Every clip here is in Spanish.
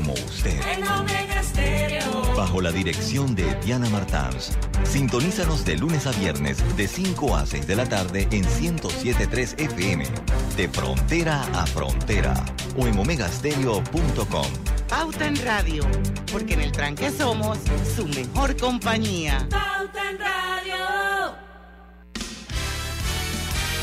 como usted. En Omega Stereo. Bajo la dirección de Diana Martans. Sintonízanos de lunes a viernes de 5 a 6 de la tarde en 107.3 FM. De frontera a frontera. O en omegastereo.com. Pauta en Radio. Porque en el tranque somos su mejor compañía. Pauta en Radio.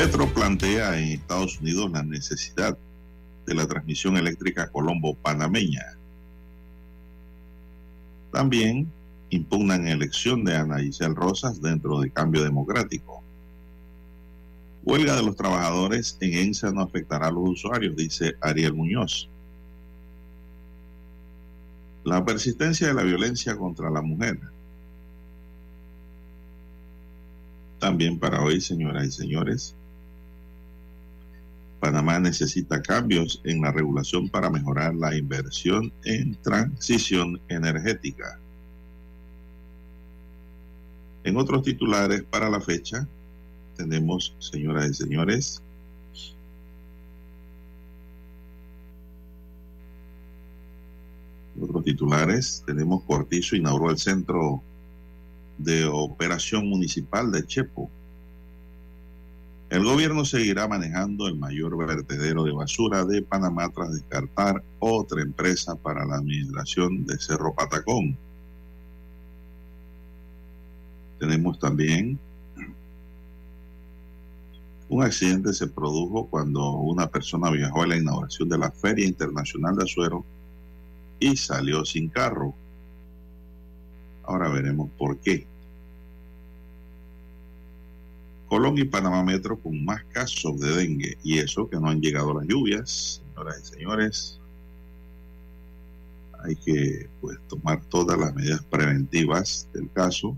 Petro plantea en Estados Unidos la necesidad de la transmisión eléctrica Colombo-Panameña. También impugnan elección de Ana Giselle Rosas dentro de Cambio Democrático. Huelga de los trabajadores en ENSA no afectará a los usuarios, dice Ariel Muñoz. La persistencia de la violencia contra la mujer. También para hoy, señoras y señores, Panamá necesita cambios en la regulación para mejorar la inversión en transición energética. En otros titulares para la fecha, tenemos, señoras y señores, otros titulares, tenemos Cortizo inauguró el centro de operación municipal de Chepo. El gobierno seguirá manejando el mayor vertedero de basura de Panamá tras descartar otra empresa para la administración de Cerro Patacón. Tenemos también un accidente se produjo cuando una persona viajó a la inauguración de la Feria Internacional de Azuero y salió sin carro. Ahora veremos por qué. Colón y Panamá Metro con más casos de dengue y eso que no han llegado las lluvias, señoras y señores. Hay que pues tomar todas las medidas preventivas del caso.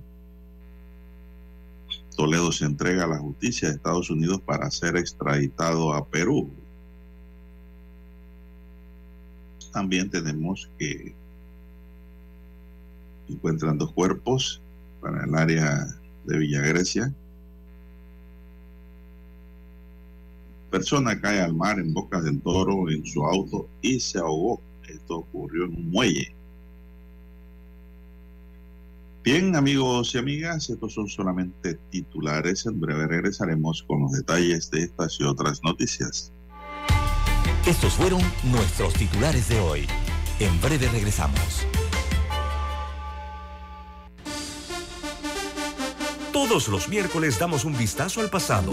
Toledo se entrega a la justicia de Estados Unidos para ser extraditado a Perú. También tenemos que encuentran dos cuerpos para el área de Villa Grecia. Persona cae al mar en Bocas del Toro en su auto y se ahogó. Esto ocurrió en un muelle. Bien, amigos y amigas, estos son solamente titulares. En breve regresaremos con los detalles de estas y otras noticias. Estos fueron nuestros titulares de hoy. En breve regresamos. Todos los miércoles damos un vistazo al pasado.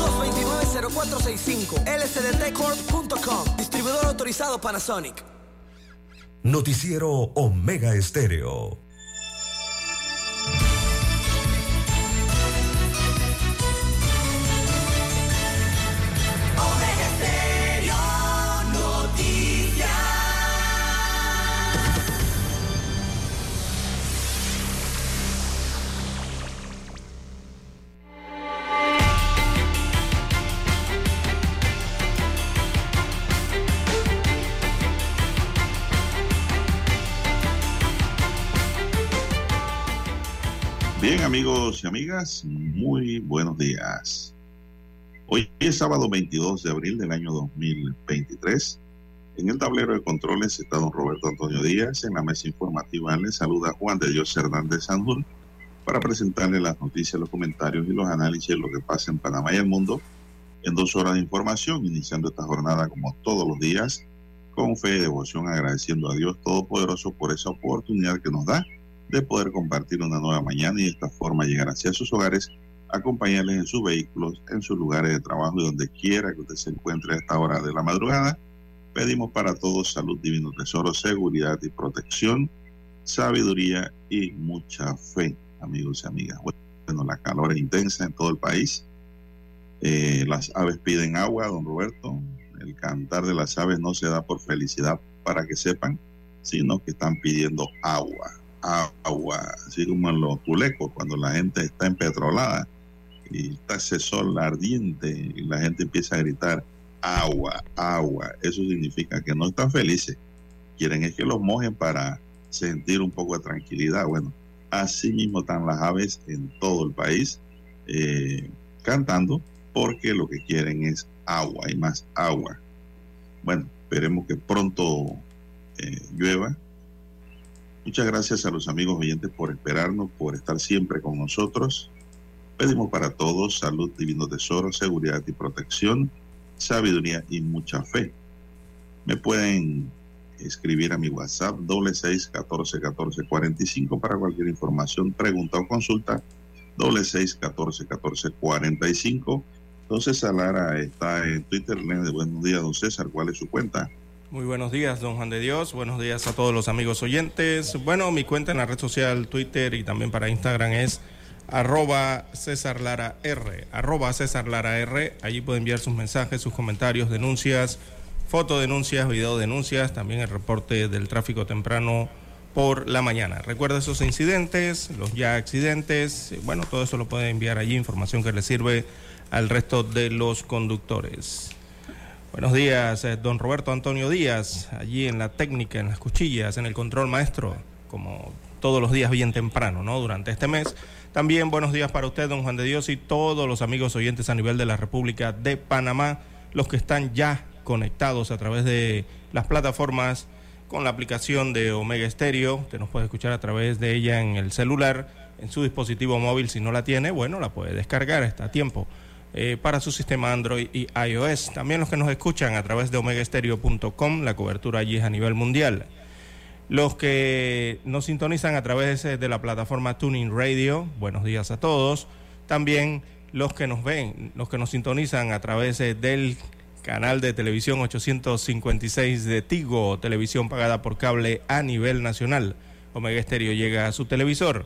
229-0465 lsdtcorp.com Distribuidor autorizado Panasonic. Noticiero Omega Estéreo. Amigos y amigas, muy buenos días. Hoy es sábado 22 de abril del año 2023. En el tablero de controles está don Roberto Antonio Díaz. En la mesa informativa le saluda Juan de Dios Hernández Sanjur para presentarle las noticias, los comentarios y los análisis de lo que pasa en Panamá y el mundo en dos horas de información, iniciando esta jornada como todos los días, con fe y devoción, agradeciendo a Dios Todopoderoso por esa oportunidad que nos da de poder compartir una nueva mañana y de esta forma llegar hacia sus hogares, acompañarles en sus vehículos, en sus lugares de trabajo y donde quiera que usted se encuentre a esta hora de la madrugada. Pedimos para todos salud, divino tesoro, seguridad y protección, sabiduría y mucha fe, amigos y amigas. Bueno, la calor es intensa en todo el país. Eh, las aves piden agua, don Roberto. El cantar de las aves no se da por felicidad para que sepan, sino que están pidiendo agua agua, así como en los tulecos, cuando la gente está empetrolada y está ese sol ardiente y la gente empieza a gritar agua, agua. Eso significa que no están felices. Quieren es que los mojen para sentir un poco de tranquilidad. Bueno, así mismo están las aves en todo el país eh, cantando porque lo que quieren es agua y más agua. Bueno, esperemos que pronto eh, llueva Muchas gracias a los amigos oyentes por esperarnos, por estar siempre con nosotros. Pedimos para todos salud, divino tesoro, seguridad y protección, sabiduría y mucha fe. Me pueden escribir a mi WhatsApp doble seis catorce catorce cuarenta y cinco para cualquier información, pregunta o consulta doble seis catorce catorce cuarenta y cinco. Entonces Lara está en Twitter. Buenos días, don César. ¿Cuál es su cuenta? Muy buenos días, don Juan de Dios. Buenos días a todos los amigos oyentes. Bueno, mi cuenta en la red social Twitter y también para Instagram es arroba César R. Arroba César R. Allí puede enviar sus mensajes, sus comentarios, denuncias, fotodenuncias, videodenuncias, también el reporte del tráfico temprano por la mañana. Recuerda esos incidentes, los ya accidentes, bueno, todo eso lo puede enviar allí, información que le sirve al resto de los conductores. Buenos días, eh, don Roberto Antonio Díaz, allí en la técnica, en las cuchillas, en el control maestro, como todos los días bien temprano, ¿no? Durante este mes. También buenos días para usted, don Juan de Dios, y todos los amigos oyentes a nivel de la República de Panamá, los que están ya conectados a través de las plataformas con la aplicación de Omega Stereo. Usted nos puede escuchar a través de ella en el celular, en su dispositivo móvil. Si no la tiene, bueno, la puede descargar, está a tiempo. Eh, para su sistema Android y iOS. También los que nos escuchan a través de omegaestereo.com, la cobertura allí es a nivel mundial. Los que nos sintonizan a través de la plataforma Tuning Radio, buenos días a todos. También los que nos ven, los que nos sintonizan a través del canal de televisión 856 de Tigo, televisión pagada por cable a nivel nacional. Omega Estéreo llega a su televisor.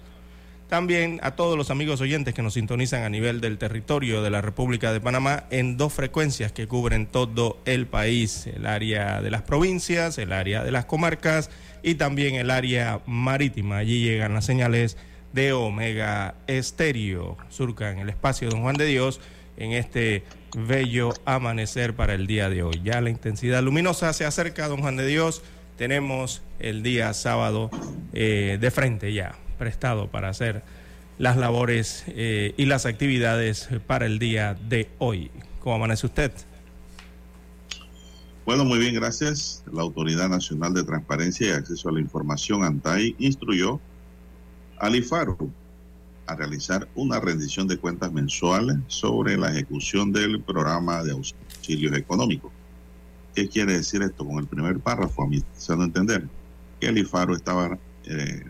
También a todos los amigos oyentes que nos sintonizan a nivel del territorio de la República de Panamá en dos frecuencias que cubren todo el país, el área de las provincias, el área de las comarcas y también el área marítima. Allí llegan las señales de Omega Estéreo, surcan el espacio Don Juan de Dios en este bello amanecer para el día de hoy. Ya la intensidad luminosa se acerca, Don Juan de Dios. Tenemos el día sábado eh, de frente ya prestado para hacer las labores eh, y las actividades para el día de hoy. ¿Cómo amanece usted? Bueno, muy bien, gracias. La Autoridad Nacional de Transparencia y Acceso a la Información, ANTAI, instruyó al IFARO a realizar una rendición de cuentas mensuales sobre la ejecución del programa de auxilios económicos. ¿Qué quiere decir esto con el primer párrafo? A mí se entender que el IFARO estaba eh,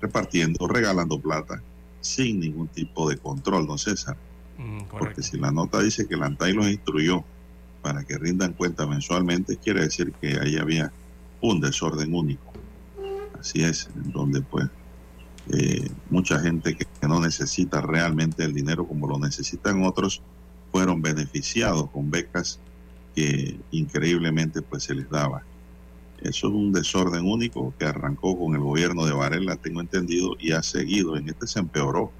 repartiendo, regalando plata sin ningún tipo de control, don César. Mm, Porque si la nota dice que la ANTAI los instruyó para que rindan cuenta mensualmente, quiere decir que ahí había un desorden único. Así es, en donde pues eh, mucha gente que, que, no necesita realmente el dinero como lo necesitan otros, fueron beneficiados con becas que increíblemente pues se les daba. Eso es un desorden único que arrancó con el gobierno de Varela, tengo entendido, y ha seguido. En este se empeoró.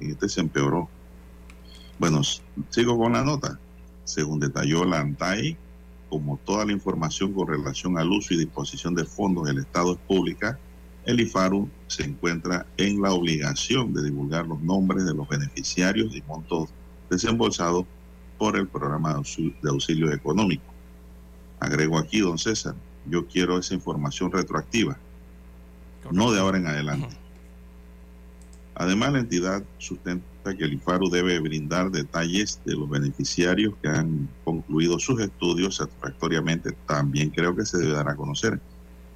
En este se empeoró. Bueno, sigo con la nota. Según detalló la ANTAI, como toda la información con relación al uso y disposición de fondos del Estado es pública, el IFARU se encuentra en la obligación de divulgar los nombres de los beneficiarios y montos desembolsados por el programa de auxilio económico. Agrego aquí, don César, yo quiero esa información retroactiva, no de ahora en adelante. Además, la entidad sustenta que el IFARU debe brindar detalles de los beneficiarios que han concluido sus estudios satisfactoriamente. También creo que se debe dar a conocer,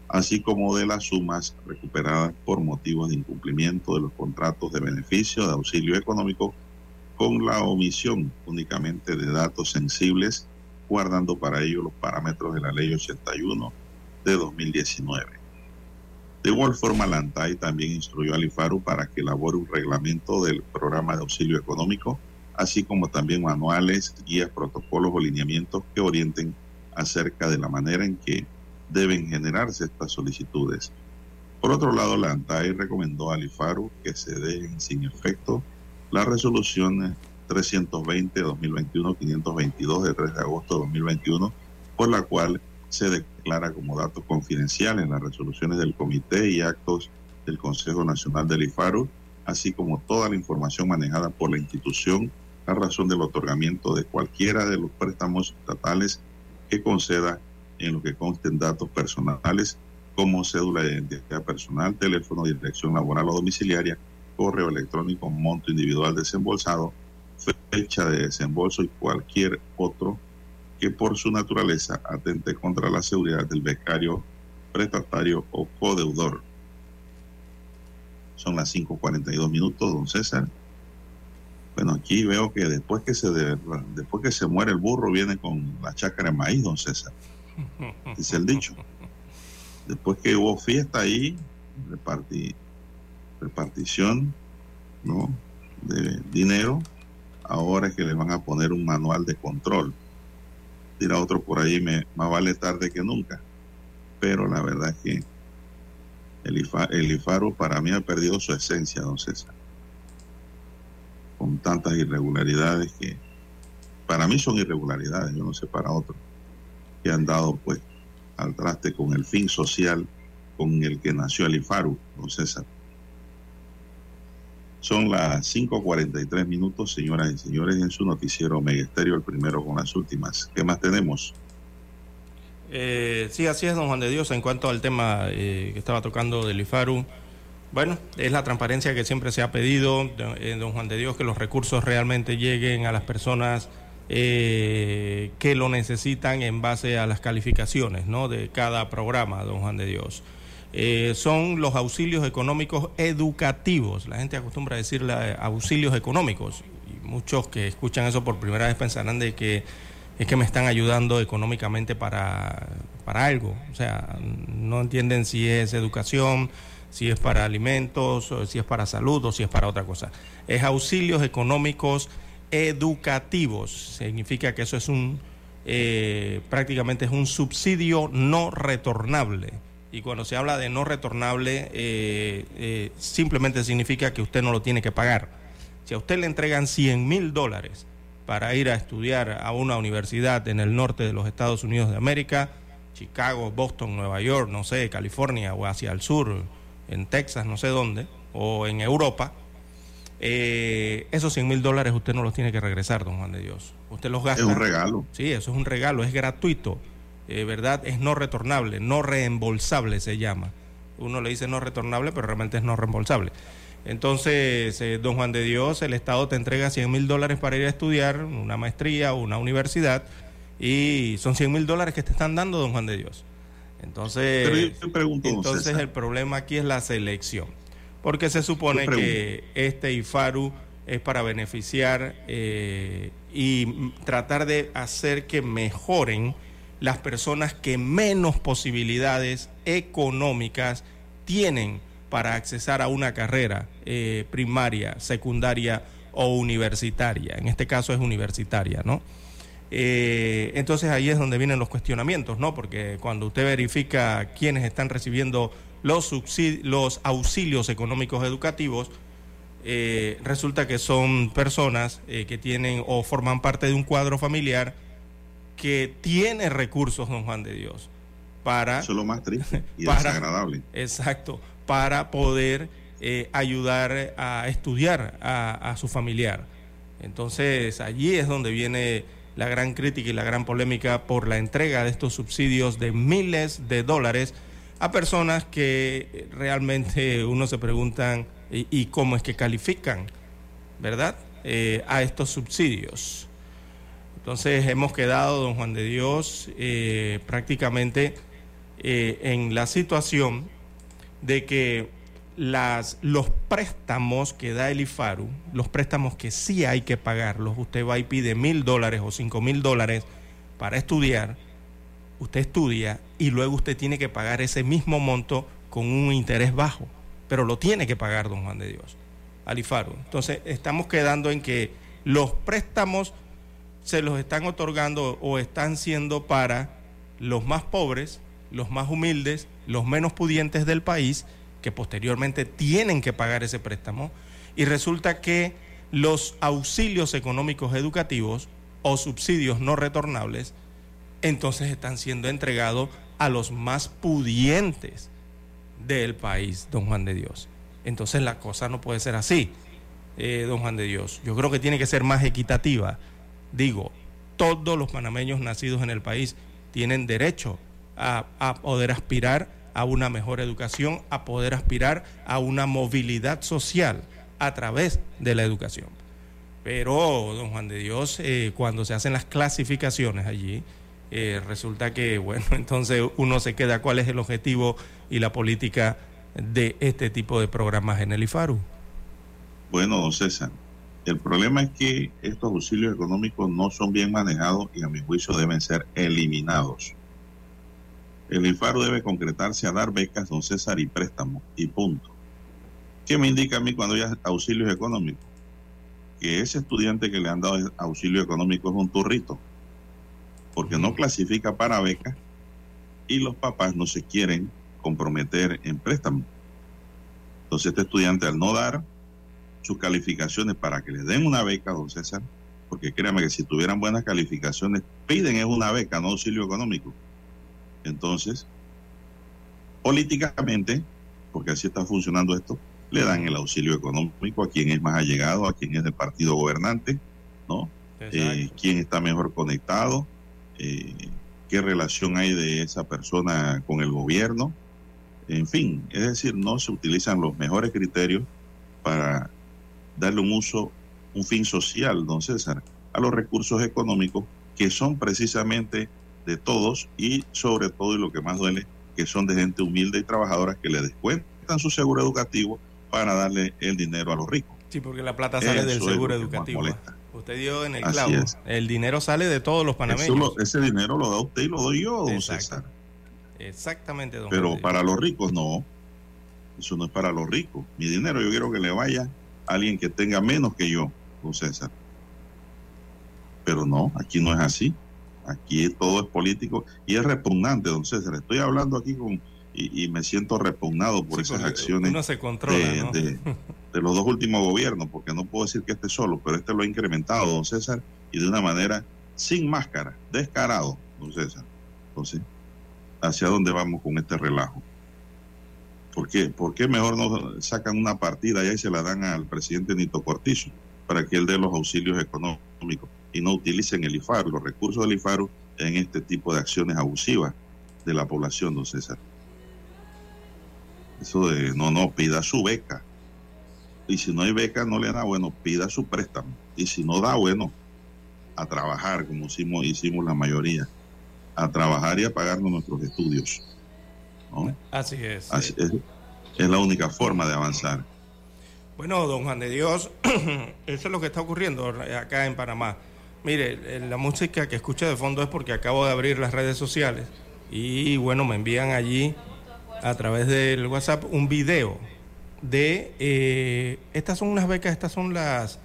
así como de las sumas recuperadas por motivos de incumplimiento de los contratos de beneficio de auxilio económico con la omisión únicamente de datos sensibles, guardando para ello los parámetros de la Ley 81 de 2019. De igual forma, la ANTAI también instruyó al IFARU para que elabore un reglamento del programa de auxilio económico, así como también manuales, guías, protocolos o lineamientos que orienten acerca de la manera en que deben generarse estas solicitudes. Por otro lado, la ANTAI recomendó al IFARU que se dejen sin efecto la resolución 320-2021-522 de 3 de agosto de 2021, por la cual se declara como datos confidenciales en las resoluciones del comité y actos del Consejo Nacional del IFARU, así como toda la información manejada por la institución a razón del otorgamiento de cualquiera de los préstamos estatales que conceda en lo que consten datos personales como cédula de identidad personal, teléfono, dirección laboral o domiciliaria, correo electrónico, monto individual desembolsado, fecha de desembolso y cualquier otro que por su naturaleza atente contra la seguridad del becario, prestatario o codeudor. Son las 5.42 minutos, don César. Bueno, aquí veo que después que se después que se muere el burro viene con la chácara de maíz, don César. Dice el dicho. Después que hubo fiesta ahí, repartición ¿no? de dinero, ahora es que le van a poner un manual de control dirá otro por ahí, me, más vale tarde que nunca. Pero la verdad es que el, IFARO para mí ha perdido su esencia, don César. Con tantas irregularidades que para mí son irregularidades, yo no sé para otros, que han dado pues al traste con el fin social con el que nació el IFARU, don César. Son las 5.43 minutos, señoras y señores, en su noticiero Megesterio, el primero con las últimas. ¿Qué más tenemos? Eh, sí, así es, don Juan de Dios, en cuanto al tema eh, que estaba tocando del IFARU. Bueno, es la transparencia que siempre se ha pedido, eh, don Juan de Dios, que los recursos realmente lleguen a las personas que lo necesitan en base a las calificaciones ¿no? de cada programa, don Juan de Dios. Eh, son los auxilios económicos educativos. La gente acostumbra a decirle auxilios económicos y muchos que escuchan eso por primera vez pensarán de que es que me están ayudando económicamente para, para algo. O sea, no entienden si es educación, si es para alimentos, si es para salud o si es para otra cosa. Es auxilios económicos educativos. Significa que eso es un, eh, prácticamente es un subsidio no retornable y cuando se habla de no retornable, eh, eh, simplemente significa que usted no lo tiene que pagar. Si a usted le entregan 100 mil dólares para ir a estudiar a una universidad en el norte de los Estados Unidos de América, Chicago, Boston, Nueva York, no sé, California o hacia el sur, en Texas, no sé dónde, o en Europa, eh, esos 100 mil dólares usted no los tiene que regresar, don Juan de Dios. Usted los gasta. Es un regalo. Sí, eso es un regalo, es gratuito. Eh, ¿verdad? Es no retornable, no reembolsable se llama. Uno le dice no retornable, pero realmente es no reembolsable. Entonces, eh, don Juan de Dios, el Estado te entrega 100 mil dólares para ir a estudiar una maestría o una universidad y son 100 mil dólares que te están dando, don Juan de Dios. Entonces, entonces el problema aquí es la selección, porque se supone que este IFARU es para beneficiar eh, y tratar de hacer que mejoren las personas que menos posibilidades económicas tienen para accesar a una carrera eh, primaria, secundaria o universitaria. En este caso es universitaria, ¿no? Eh, entonces ahí es donde vienen los cuestionamientos, ¿no? Porque cuando usted verifica quiénes están recibiendo los, los auxilios económicos educativos, eh, resulta que son personas que tienen o forman parte de un cuadro familiar que tiene recursos, don Juan de Dios, para... Eso es lo más triste y desagradable. Exacto, para poder eh, ayudar a estudiar a, a su familiar. Entonces allí es donde viene la gran crítica y la gran polémica por la entrega de estos subsidios de miles de dólares a personas que realmente uno se preguntan y, cómo es que califican, ¿verdad? Eh, a estos subsidios. Entonces hemos quedado, don Juan de Dios, eh, prácticamente eh, en la situación de que las, los préstamos que da el IFARU, los préstamos que sí hay que pagarlos, usted va y pide mil dólares o cinco mil dólares para estudiar, usted estudia y luego usted tiene que pagar ese mismo monto con un interés bajo, pero lo tiene que pagar, don Juan de Dios, al IFARU. Entonces estamos quedando en que los préstamos se los están otorgando o están siendo para los más pobres, los más humildes, los menos pudientes del país, que posteriormente tienen que pagar ese préstamo y resulta que los auxilios económicos educativos o subsidios no retornables entonces están siendo entregados a los más pudientes del país, don Juan de Dios. Entonces la cosa no puede ser así, eh, don Juan de Dios. Yo creo que tiene que ser más equitativa. Digo, todos los panameños nacidos en el país tienen derecho a, a poder aspirar a una mejor educación, a poder aspirar a una movilidad social a través de la educación. Pero, don Juan de Dios, eh, cuando se hacen las clasificaciones allí, eh, resulta que, bueno, entonces uno se queda cuál es el objetivo y la política de este tipo de programas en el IFARU. Bueno, don César, el problema es que estos auxilios económicos no son bien manejados y a mi juicio deben ser eliminados. El IFARU debe concretarse a dar becas, don César, y préstamos, y punto. ¿Qué me indica a mí cuando hay auxilios económicos? Que ese estudiante que le han dado auxilio económico es un turrito, porque no clasifica para becas y los papás no se quieren comprometer en préstamos. Entonces este estudiante al no dar sus calificaciones para que le den una beca, don César, porque créame que si tuvieran buenas calificaciones, piden es una beca, no auxilio económico. Entonces, políticamente, porque así está funcionando esto, le dan el auxilio económico a quien es más allegado, a quien es del partido gobernante, ¿no? Eh, quién está mejor conectado, eh, qué relación hay de esa persona con el gobierno, en fin, es decir, no se utilizan los mejores criterios para darle un uso, un fin social, don César, a los recursos económicos que son precisamente de todos y sobre todo, y lo que más duele, que son de gente humilde y trabajadora que le descuentan su seguro educativo para darle el dinero a los ricos. Sí, porque la plata sale del seguro educativo. Usted dio en el clavo. El dinero sale de todos los panameños. ese dinero lo da usted y lo doy yo, don César. Exactamente, don Pero para los ricos no. Eso no es para los ricos. Mi dinero yo quiero que le vaya alguien que tenga menos que yo, don César. Pero no, aquí no es así. Aquí todo es político y es repugnante, don César. Estoy hablando aquí con y, me siento repugnado por esas acciones de, los dos últimos gobiernos, porque no puedo decir que esté solo, pero este lo ha incrementado, don César, y de una manera sin máscara, descarado, don César. Entonces, ¿hacia dónde vamos con este relajo? ¿Por qué? ¿Por qué mejor no sacan una partida y ahí se la dan al presidente Nito Cortizo para que él dé los auxilios económicos? y no utilicen el IFARU, los recursos del IFARU en este tipo de acciones abusivas de la población, don César. Eso de, no, no, pida su beca. Y si no hay beca, no le da, bueno, pida su préstamo. Y si no da, bueno, a trabajar, como hicimos, hicimos la mayoría, a trabajar y a pagarnos nuestros estudios. Así es. es. Es la única forma de avanzar. Bueno, don Juan de Dios, eso es lo que está ocurriendo acá en Panamá. Mire, eh, la música que escucho de fondo es porque acabo de abrir las redes sociales y bueno, me envían allí a través del WhatsApp un video de, eh, estas son unas becas, estas son las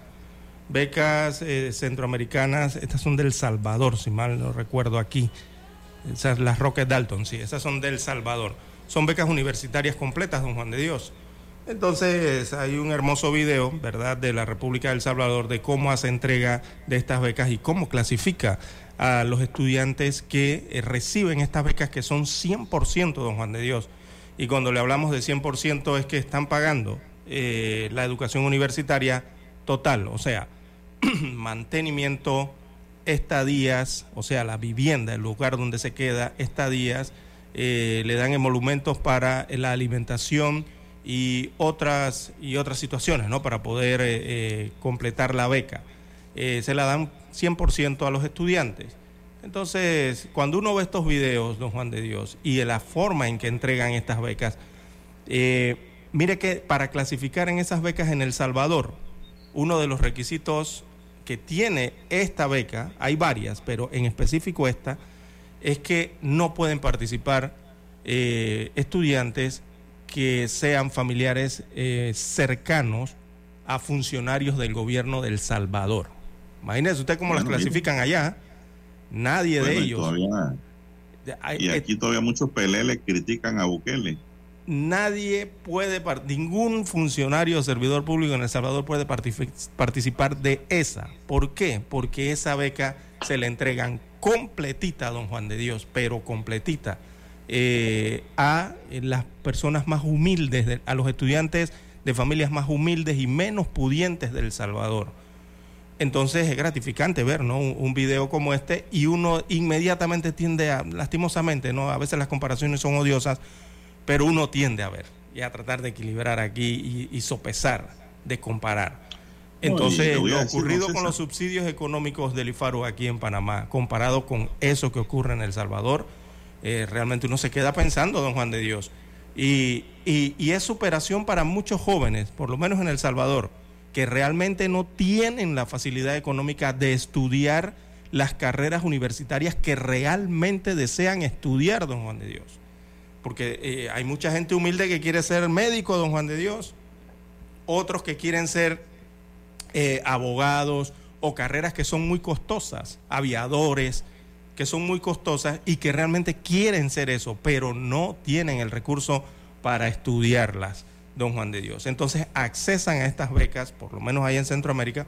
becas eh, centroamericanas, estas son del Salvador, si mal no recuerdo aquí, esas, las Rocket Dalton, sí, esas son del Salvador. Son becas universitarias completas, don Juan de Dios. Entonces hay un hermoso video, ¿verdad?, de la República del Salvador de cómo hace entrega de estas becas y cómo clasifica a los estudiantes que eh, reciben estas becas que son 100%, don Juan de Dios. Y cuando le hablamos de 100% es que están pagando eh, la educación universitaria total, o sea, mantenimiento, estadías, o sea, la vivienda, el lugar donde se queda, estadías, eh, le dan emolumentos para la alimentación y otras, y otras situaciones, ¿no? Para poder eh, eh, completar la beca. se la dan 100% a los estudiantes. Entonces, cuando uno ve estos videos, don Juan de Dios, y la forma en que entregan estas becas, mire que para clasificar en esas becas en El Salvador, uno de los requisitos que tiene esta beca, hay varias, pero en específico esta, es que no pueden participar eh, estudiantes que sean familiares eh, cercanos a funcionarios del gobierno del Salvador. Imagínese usted cómo las clasifican allá. Nadie de ellos. y eh, aquí todavía muchos peleles critican a Bukele nadie puede, ningún funcionario o servidor público en El Salvador puede participar de esa. ¿Por qué? Porque esa beca se le entregan completita, don Juan de Dios, pero completita, eh, a las personas más humildes, a los estudiantes de familias más humildes y menos pudientes del Salvador. Entonces es gratificante ver ¿no? un, un, video como este y uno inmediatamente tiende a, lastimosamente, ¿no? a veces las comparaciones son odiosas, pero uno tiende a ver y a tratar de equilibrar aquí y, sopesar, de comparar. Entonces, lo ocurrido con los subsidios económicos del IFARO aquí en Panamá, comparado con eso que ocurre en El Salvador, eh, realmente uno se queda pensando, don Juan de Dios. Y, y, es superación para muchos jóvenes, por lo menos en El Salvador, que realmente no tienen la facilidad económica de estudiar las carreras universitarias que realmente desean estudiar, don Juan de Dios porque eh, hay mucha gente humilde que quiere ser médico, don Juan de Dios, otros que quieren ser eh, abogados o carreras que son muy costosas, aviadores, que son muy costosas y que realmente quieren ser eso, pero no tienen el recurso para estudiarlas, don Juan de Dios. Entonces accesan a estas becas, por lo menos ahí en Centroamérica,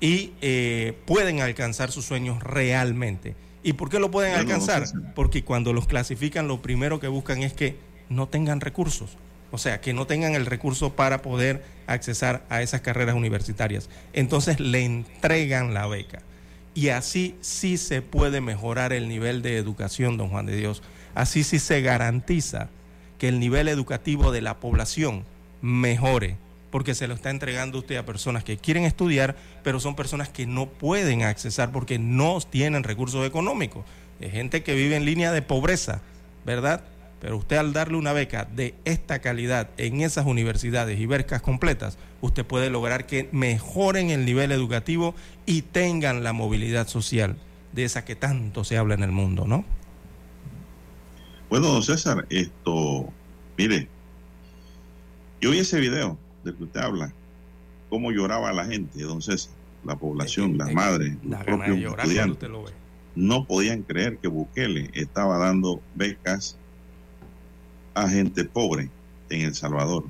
y eh, pueden alcanzar sus sueños realmente. ¿Y por qué lo pueden alcanzar? Porque cuando los clasifican, lo primero que buscan es que no tengan recursos. O sea, que no tengan el recurso para poder accesar a esas carreras universitarias. Entonces le entregan la beca. Y así sí se puede mejorar el nivel de educación, don Juan de Dios. Así sí se garantiza que el nivel educativo de la población mejore porque se lo está entregando usted a personas que quieren estudiar, pero son personas que no pueden accesar porque no tienen recursos económicos. Es gente que vive en línea de pobreza, ¿verdad? Pero usted al darle una beca de esta calidad en esas universidades y becas completas, usted puede lograr que mejoren el nivel educativo y tengan la movilidad social de esa que tanto se habla en el mundo, ¿no? Bueno, don César, esto, mire, yo vi ese video que usted habla, cómo lloraba la gente, entonces la población, las madres, los propios estudiantes, no podían creer que Bukele estaba dando becas a gente pobre en El Salvador.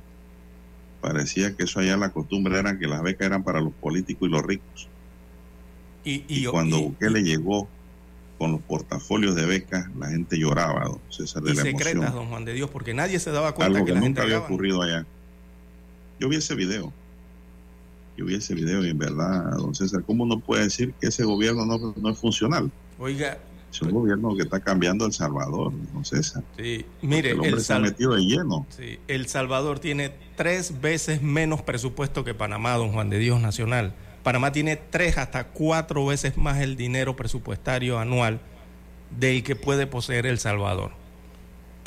Parecía que eso allá la costumbre era que las becas eran para los políticos y los ricos. Y, cuando Bukele llegó con los portafolios de becas, la gente lloraba, don César, de y secretas, don Juan de Dios, porque nadie se daba cuenta Algo que, que nunca había ocurrido allá. Yo vi ese video. Yo vi ese video y en verdad, don César, ¿cómo uno puede decir que ese gobierno no, es funcional? Oiga. Es un gobierno que está cambiando El Salvador, don César. Sí, mire, el hombre se ha metido de lleno. Sí, El Salvador tiene tres veces menos presupuesto que Panamá, don Juan de Dios Nacional. Panamá tiene tres hasta cuatro veces más el dinero presupuestario anual del que puede poseer El Salvador.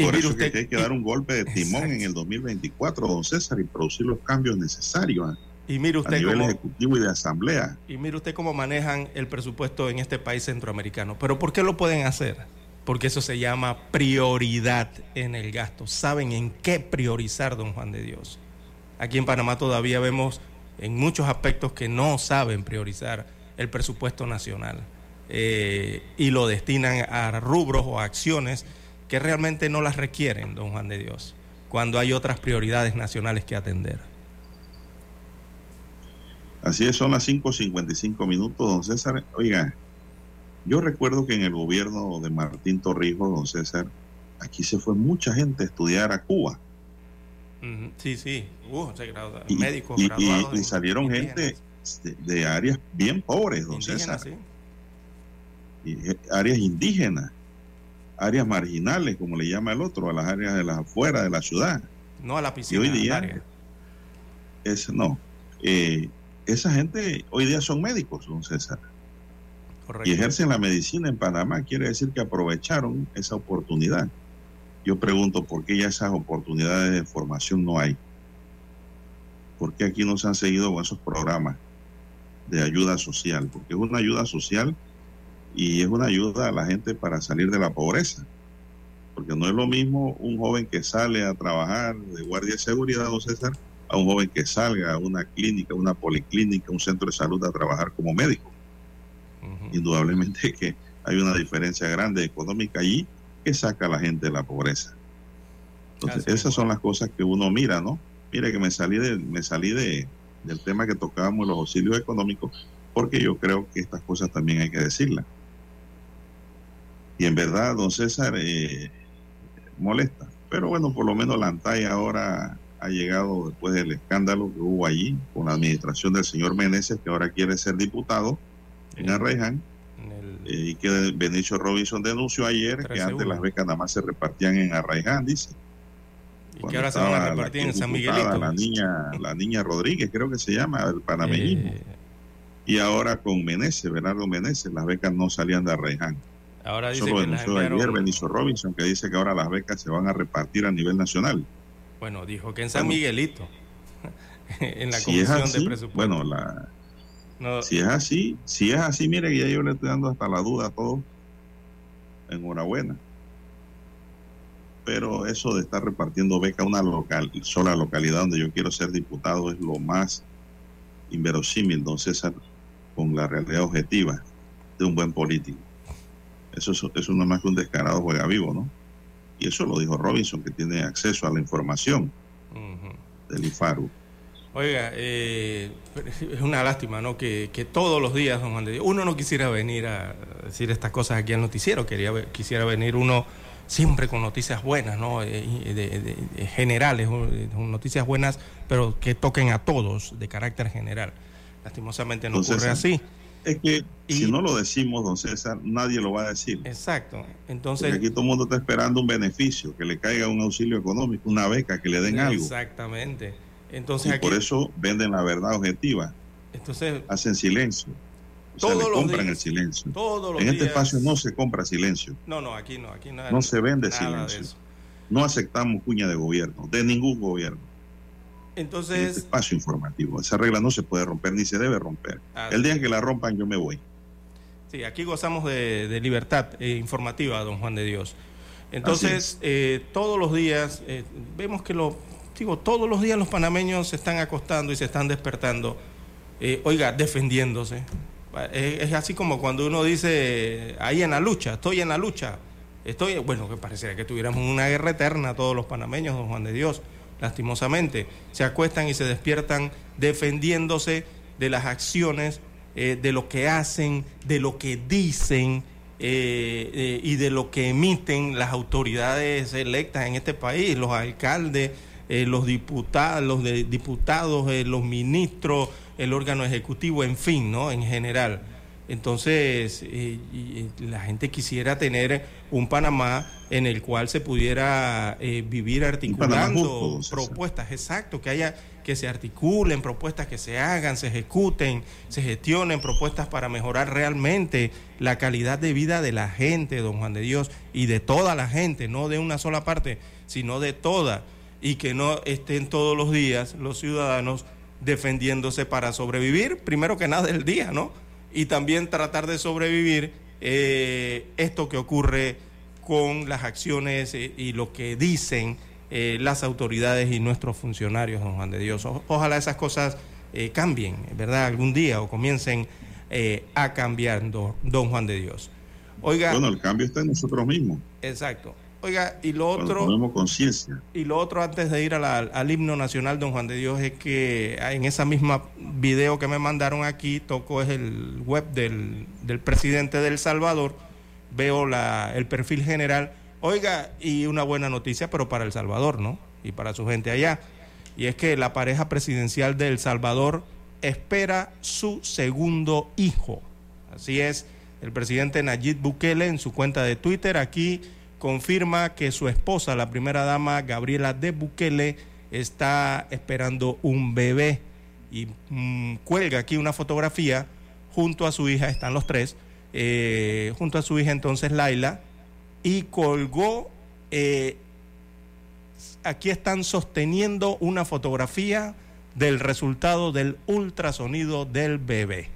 Por eso usted, que hay que dar un golpe de timón en el 2024, don César, y producir los cambios necesarios y mire usted a nivel ejecutivo y de asamblea. Y mire usted cómo manejan el presupuesto en este país centroamericano. Pero ¿por qué lo pueden hacer? Porque eso se llama prioridad en el gasto. Saben en qué priorizar, don Juan de Dios. Aquí en Panamá todavía vemos en muchos aspectos que no saben priorizar el presupuesto nacional eh, y lo destinan a rubros o a acciones que realmente no las requieren, don Juan de Dios, cuando hay otras prioridades nacionales que atender. Así es, son las 5.55 minutos, don César. Oiga, yo recuerdo que en el gobierno de Martín Torrijos, don César, aquí se fue mucha gente a estudiar a Cuba. Sí, sí. Uh, se Y, médicos y- y- graduados y en- salieron gente de, de áreas bien pobres, don indígenas, César. sí. y, eh, áreas indígenas, áreas marginales, como le llama el otro, a las áreas de las afueras de la ciudad. No a la Y piscina. hoy al día, es, no, eh, esa gente hoy día son médicos, don César, Correcto. y ejercen la medicina en Panamá, quiere decir que aprovecharon esa oportunidad. Yo pregunto por qué ya esas oportunidades de formación no hay. ¿Por qué aquí no se han seguido con esos programas de ayuda social? Porque es una ayuda social y es una ayuda a la gente para salir de la pobreza. Porque no es lo mismo un joven que sale a trabajar de guardia de seguridad, don César, a un joven que salga a una clínica, una policlínica, un centro de salud a trabajar como médico. Indudablemente que hay una diferencia grande económica allí que saca a la gente de la pobreza. Entonces, Así esas son las cosas que uno mira, ¿no? Mire que me salí de, me salí de, del tema que tocábamos, los auxilios económicos, porque yo creo que estas cosas también hay que decirlas. Y en verdad, don César, eh, molesta. Pero bueno, por lo menos la ANTAI ahora ha llegado después del escándalo que hubo allí con la administración del señor Meneses, que ahora quiere ser diputado en Arreján, el- eh, y que Benicio Robinson denunció ayer que 13 antes las becas nada más se repartían en Arraiján, dice. y que ahora se van a repartir en San Miguelito. La niña, la niña Rodríguez, creo que se llama, el panameñismo. Eh, y ahora con Meneses, Bernardo Meneses, las becas no salían de Arraiján. Ahora Eso dice lo que las denunció ayer enviaron- Benicio Robinson, que dice que ahora las becas se van a repartir a nivel nacional. Bueno, dijo que en San Bueno. Miguelito. en la si comisión de así, presupuesto. bueno, la, No, si es así, si es así, mire que ya yo le estoy dando hasta la duda a todos. Enhorabuena. Pero eso de estar repartiendo beca a una local, sola localidad donde yo quiero ser diputado es lo más inverosímil, don César, con la realidad objetiva de un buen político. Eso, es- eso no es más que un descarado juega vivo, ¿no? Y eso lo dijo Robinson, que tiene acceso a la información del IFARU. Oiga, eh, es una lástima, ¿no? Que, que todos los días, don Juan de Dios, uno no quisiera venir a decir estas cosas aquí al noticiero, quería, quisiera venir uno siempre con noticias buenas, ¿no? Eh, y de- de- de generales, eh, noticias buenas, pero que toquen a todos, de carácter general. Lastimosamente no Entonces, ocurre así. Es que Y- si no lo decimos, don César, nadie lo va a decir. Exacto. Porque Entonces, aquí todo el mundo está esperando un beneficio, que le caiga un auxilio económico, una beca, que le den algo. exactamente. Entonces Y aquí, por eso venden la verdad objetiva, entonces hacen silencio. O sea, Todos le compran días. el silencio. todos los En este días- espacio no se compra silencio, No, no, aquí no, aquí no. no se vende silencio. No aceptamos cuña de gobierno, de ningún gobierno. En este Entonces, espacio informativo. Esa regla no se puede romper ni se debe romper. así El día que la rompan yo me voy. Sí, aquí gozamos de, de libertad eh, informativa, don Juan de Dios. Entonces, eh, todos los días, eh, vemos que lo, digo, todos los días los panameños se están acostando y se están despertando, eh, oiga, defendiéndose. Es así como cuando uno dice, ahí en la lucha, estoy en la lucha, estoy, bueno, que pareciera que tuviéramos una guerra eterna todos los panameños, don Juan de Dios, lastimosamente. Se acuestan y se despiertan defendiéndose de las acciones eh, de lo que hacen, de lo que dicen eh, eh, y de lo que emiten las autoridades electas en este país, los alcaldes, los diputados, los diputados, los ministros, el órgano ejecutivo, en fin, ¿no? En general. Entonces, eh, y- la gente quisiera tener un Panamá en el cual se pudiera eh, vivir articulando justo, propuestas, exacto, que haya que se articulen propuestas que se hagan, se ejecuten, se gestionen propuestas para mejorar realmente la calidad de vida de la gente, don Juan de Dios, y de toda la gente, no de una sola parte, sino de toda, y que no estén todos los días los ciudadanos defendiéndose para sobrevivir, primero que nada el día, ¿no? Y también tratar de sobrevivir eh, esto que ocurre con las acciones eh, y lo que dicen eh, las autoridades y nuestros funcionarios, don Juan de Dios. O- ojalá esas cosas eh, cambien, ¿verdad? Algún día o comiencen eh, a cambiar, do- don Juan de Dios. Oiga, Bueno, el cambio está en nosotros mismos. exacto. Oiga, y lo otro... conciencia. Y lo otro antes de ir a la- al himno nacional, don Juan de Dios, es que en esa misma video que me mandaron aquí, toco es el web del, del presidente de El Salvador, veo la, el perfil general Oiga, y una buena noticia, pero para El Salvador, ¿no? Y para su gente allá. Y es que la pareja presidencial de El Salvador espera su segundo hijo. Así es, el presidente Nayib Bukele en su cuenta de Twitter aquí confirma que su esposa, la primera dama Gabriela de Bukele, está esperando un bebé y mm, cuelga aquí una fotografía junto a su hija, están los tres, eh, junto a su hija entonces Laila, y colgó, eh, aquí están sosteniendo una fotografía del resultado del ultrasonido del bebé.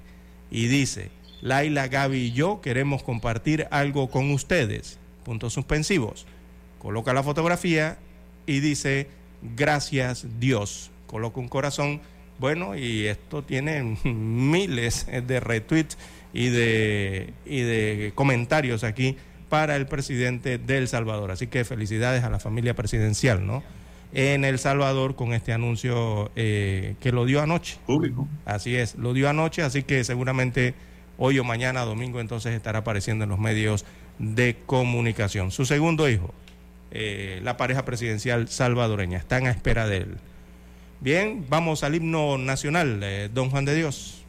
Y dice, Laila, Gaby y yo queremos compartir algo con ustedes. Puntos suspensivos. Coloca la fotografía y dice, gracias Dios. Coloca un corazón. Bueno, y esto tiene miles de retweets y de, y de comentarios aquí para el presidente de El Salvador. Así que felicidades a la familia presidencial, ¿no? En El Salvador con este anuncio eh, que lo dio anoche. Público. Así es, lo dio anoche, así que seguramente hoy o mañana, domingo, entonces estará apareciendo en los medios de comunicación. Su segundo hijo, eh, la pareja presidencial salvadoreña, están a espera de él. Bien, vamos al himno nacional, eh, don Juan de Dios.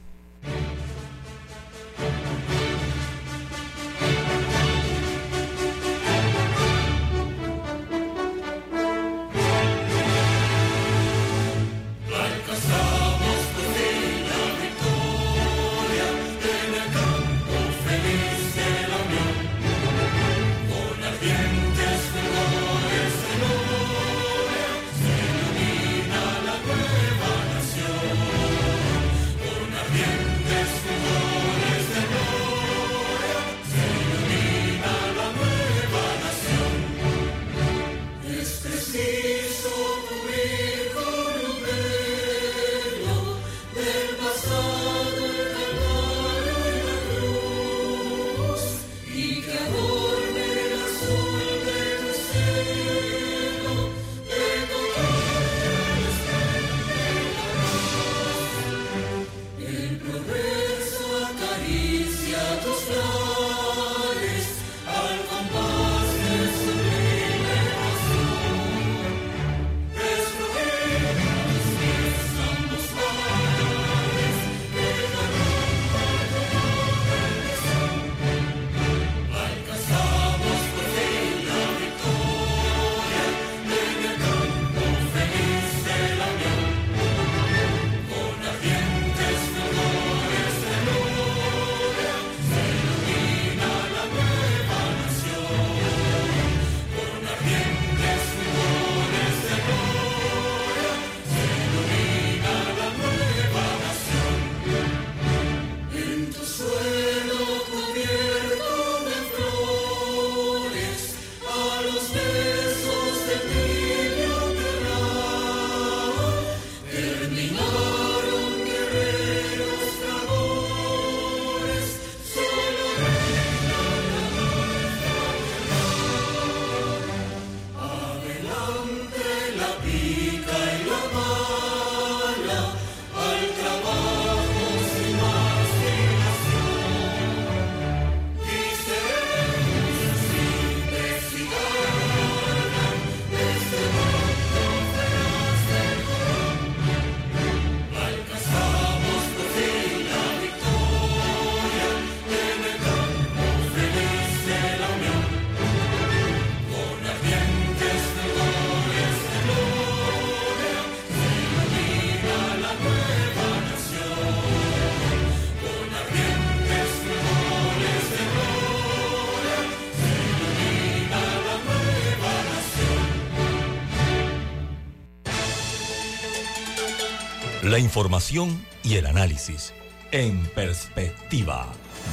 La información y el análisis en perspectiva.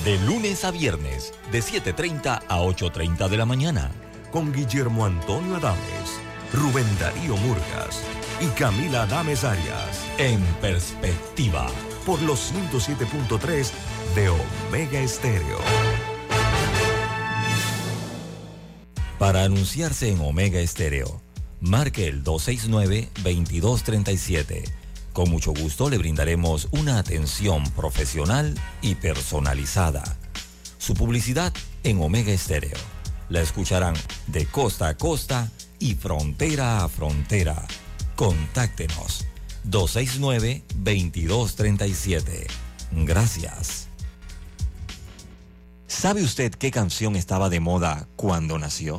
De lunes a viernes, de 7.30 a 8.30 de la mañana. Con Guillermo Antonio Adames, Rubén Darío Murgas y Camila Adames Arias. En perspectiva. Por los 107.3 de Omega Estéreo. Para anunciarse en Omega Estéreo, marque el 269-2237. Con mucho gusto le brindaremos una atención profesional y personalizada. Su publicidad en Omega Estéreo La escucharán de costa a costa y frontera a frontera. Contáctenos 269-2237. Gracias. ¿Sabe usted qué canción estaba de moda cuando nació?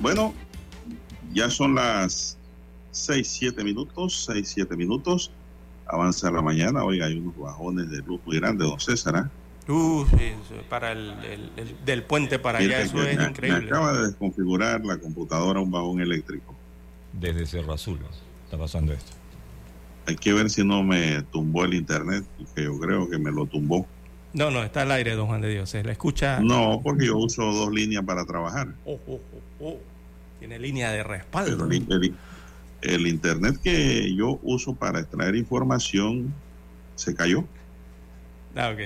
Bueno, ya son las 6, 7 minutos, 6, 7 minutos. Avanza la mañana. Oiga, hay unos bajones de luz muy grandes, don César. ¿ah? Uh, sí, para el, el- el- del puente para allá, eso es me, me increíble. acaba de desconfigurar la computadora un bajón eléctrico. Desde Cerro Azul está pasando esto. Hay que ver si no me tumbó el internet, que yo creo que me lo tumbó. No, no, está al aire, don Juan de Dios. Se le escucha. No, porque yo uso dos líneas para trabajar. Oh, oh, oh, oh. Tiene línea de respaldo. El, el- el internet que yo uso para extraer información se cayó. Ah, ok.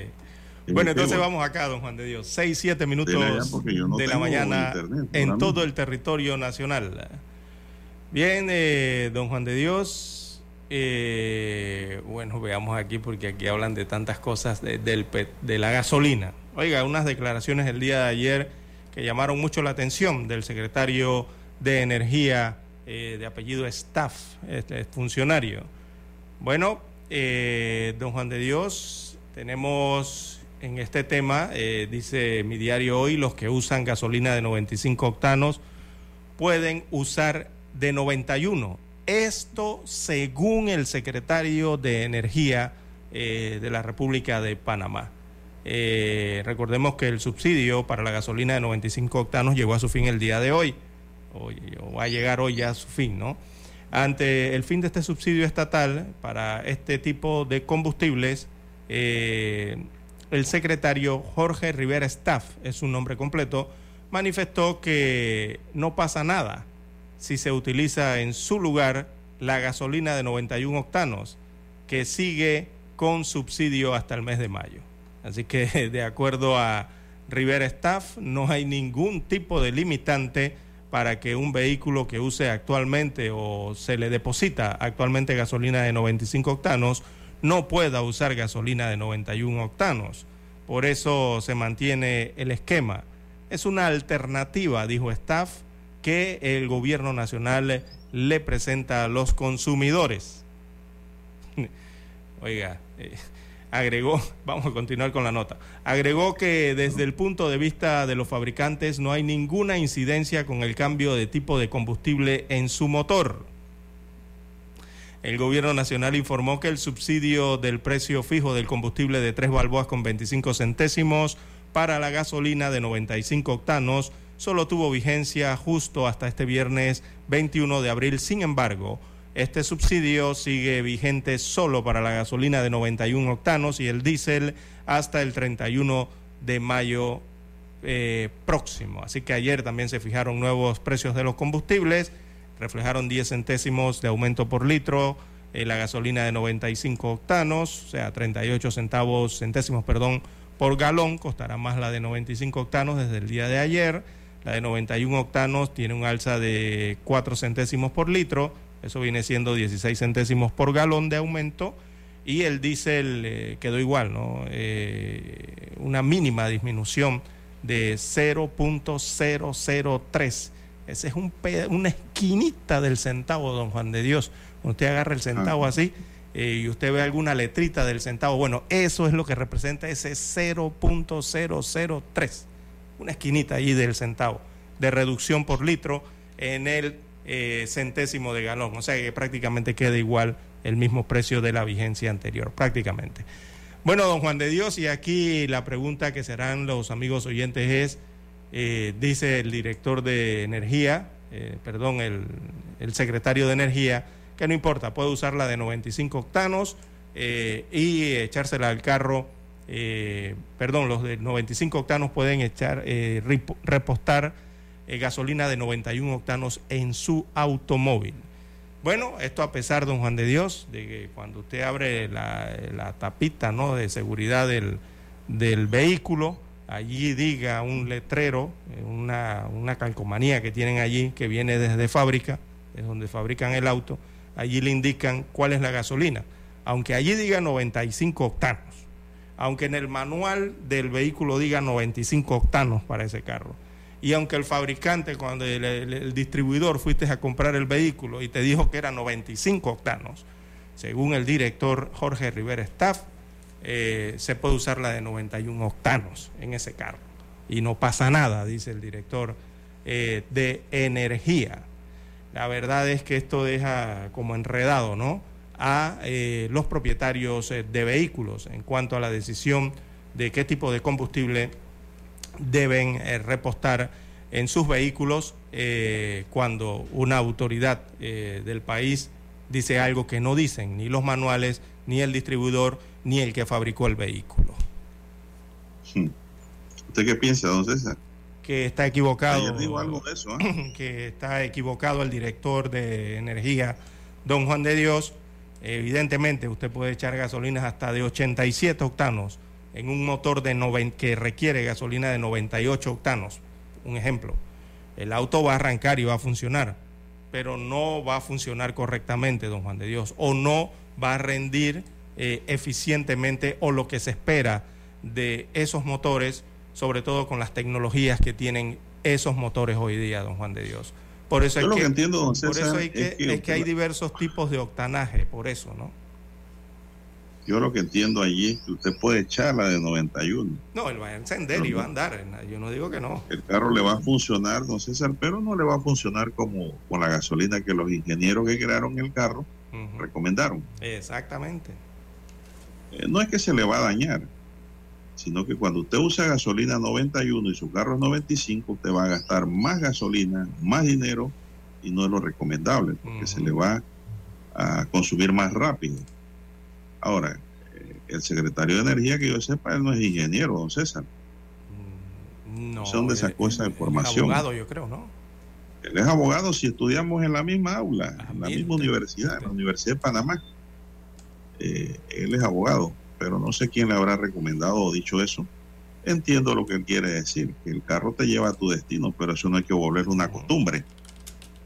Bueno, entonces vamos acá, don Juan de Dios. 6, 7 minutos no de la mañana internet, en todo el territorio nacional. Bien, eh, don Juan de Dios. eh, bueno, veamos aquí porque aquí hablan de tantas cosas de, del de la gasolina. Oiga, unas declaraciones el día de ayer que llamaron mucho la atención del secretario de Energía eh, de apellido Staff, este funcionario. Bueno, eh, don Juan de Dios, tenemos en este tema, eh, dice mi diario hoy, los que usan gasolina de 95 octanos pueden usar de 91. Esto según el secretario de Energía eh, de la República de Panamá. Eh, recordemos que el subsidio para la gasolina de 95 octanos llegó a su fin el día de hoy, o, va a llegar hoy ya a su fin, ¿no? Ante el fin de este subsidio estatal para este tipo de combustibles, eh, el secretario Jorge Rivera Staff, es su nombre completo, manifestó que no pasa nada si se utiliza en su lugar la gasolina de 91 octanos, que sigue con subsidio hasta el mes de mayo. Así que de acuerdo a Rivera Staff, no hay ningún tipo de limitante para que un vehículo que use actualmente o se le deposita actualmente gasolina de 95 octanos no pueda usar gasolina de 91 octanos. Por eso se mantiene el esquema. Es una alternativa, dijo Staff, que el gobierno nacional le presenta a los consumidores. Oiga, eh, agregó, vamos a continuar con la nota, agregó que desde el punto de vista de los fabricantes no hay ninguna incidencia con el cambio de tipo de combustible en su motor. El gobierno nacional informó que el subsidio del precio fijo del combustible de 3 balboas con 25 centésimos para la gasolina de 95 octanos solo tuvo vigencia justo hasta este viernes 21 de abril. Sin embargo, este subsidio sigue vigente solo para la gasolina de 91 octanos y el diésel hasta el 31 de mayo eh, próximo. Así que ayer también se fijaron nuevos precios de los combustibles, reflejaron 10 centésimos de aumento por litro. eh, la gasolina de 95 octanos, o sea, 38 centavos, centésimos, perdón, por galón, costará más la de 95 octanos desde el día de ayer. La de 91 octanos tiene un alza de 4 centésimos por litro, eso viene siendo 16 centésimos por galón de aumento. Y el diésel eh, quedó igual, ¿no? Eh, una mínima disminución de 0.003. Ese es un una esquinita del centavo, don Juan de Dios. Cuando usted agarra el centavo Ah. así eh, y usted ve alguna letrita del centavo, bueno, eso es lo que representa ese 0.003. Una esquinita ahí del centavo de reducción por litro en el eh, centésimo de galón. O sea que prácticamente queda igual el mismo precio de la vigencia anterior, prácticamente. Bueno, don Juan de Dios, y aquí la pregunta que serán los amigos oyentes es, eh, dice el director de energía, eh, perdón, el, el, secretario de energía, que no importa, puede usarla de 95 octanos y echársela al carro, perdón, los de 95 octanos pueden echar, repostar gasolina de 91 octanos en su automóvil. Bueno, esto a pesar, don Juan de Dios, de que cuando usted abre la, tapita ¿no? de seguridad del, vehículo, allí diga un letrero, eh, una, una, calcomanía que tienen allí, que viene desde fábrica, es donde fabrican el auto, allí le indican cuál es la gasolina, aunque allí diga 95 octanos, aunque en el manual del vehículo diga 95 octanos para ese carro y aunque el fabricante, cuando el, distribuidor fuiste a comprar el vehículo y te dijo que era 95 octanos, según el director Jorge Rivera Staff, eh, se puede usar la de 91 octanos en ese carro. Y no pasa nada, dice el director eh, de energía. La verdad es que esto deja como enredado, ¿no? A eh, los propietarios de vehículos en cuanto a la decisión de qué tipo de combustible deben eh, repostar en sus vehículos eh, cuando una autoridad eh, del país dice algo que no dicen ni los manuales, ni el distribuidor, ni el que fabricó el vehículo. Hmm. ¿Usted qué piensa, don César? Que está equivocado. digo algo de eso. Que está equivocado el director de energía, don Juan de Dios. Evidentemente, usted puede echar gasolinas hasta de 87 octanos en un motor de que requiere gasolina de 98 octanos, un ejemplo, el auto va a arrancar y va a funcionar, pero no va a funcionar correctamente, don Juan de Dios, o no va a rendir eh, eficientemente o lo que se espera de esos motores, sobre todo con las tecnologías que tienen esos motores hoy día, don Juan de Dios. Por eso, Yo que, entiendo, don por eso es que hay diversos tipos de octanaje, por eso, ¿no? Yo lo que entiendo allí es que usted puede echar la de 91. No, él va a encender y va a andar. Yo no digo que no. El carro le va a funcionar, don César, pero no le va a funcionar como con la gasolina que los ingenieros que crearon el carro recomendaron. Exactamente. Eh, no es que se le va a dañar, sino que cuando usted usa gasolina 91 y su carro es 95, usted va a gastar más gasolina, más dinero y no es lo recomendable, porque se le va a consumir más rápido. Ahora, eh, el secretario de Energía, que yo sepa, él no es ingeniero, don César. Mm, no. Son de esas cosas de formación. Es abogado, yo creo, ¿no? Él es abogado si estudiamos en la misma aula, ah, en la misma universidad, en la Universidad de Panamá. Eh, él es abogado, pero no sé quién le habrá recomendado o dicho eso. Entiendo lo que él quiere decir, que el carro te lleva a tu destino, pero eso no hay que volver una costumbre.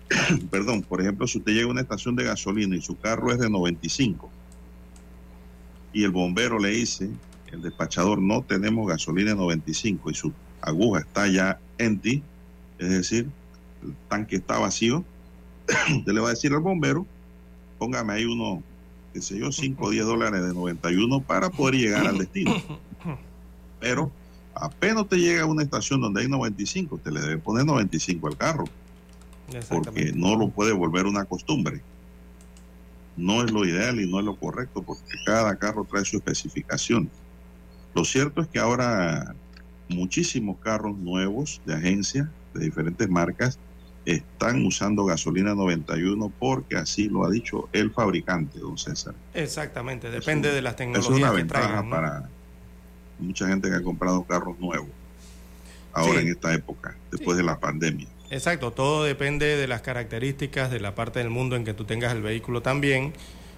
Perdón, por ejemplo, si usted llega a una estación de gasolina y su carro es de 95, y el bombero le dice, el despachador, no tenemos gasolina 95 y su aguja está ya empty, es decir, el tanque está vacío, usted le va a decir al bombero, póngame ahí uno, qué sé yo, 5 o 10 dólares de 91 para poder llegar al destino. Pero apenas te llega a una estación donde hay 95, te le debe poner 95 al carro, porque no lo puede volver una costumbre no es lo ideal y no es lo correcto porque cada carro trae su especificación. Lo cierto es que ahora muchísimos carros nuevos de agencia de diferentes marcas están usando gasolina 91 porque así lo ha dicho el fabricante, don César. Exactamente, depende de las tecnologías. Es una ventaja para mucha gente que ha comprado carros nuevos ahora en esta época, después de la pandemia. Exacto, todo depende de las características de la parte del mundo en que tú tengas el vehículo también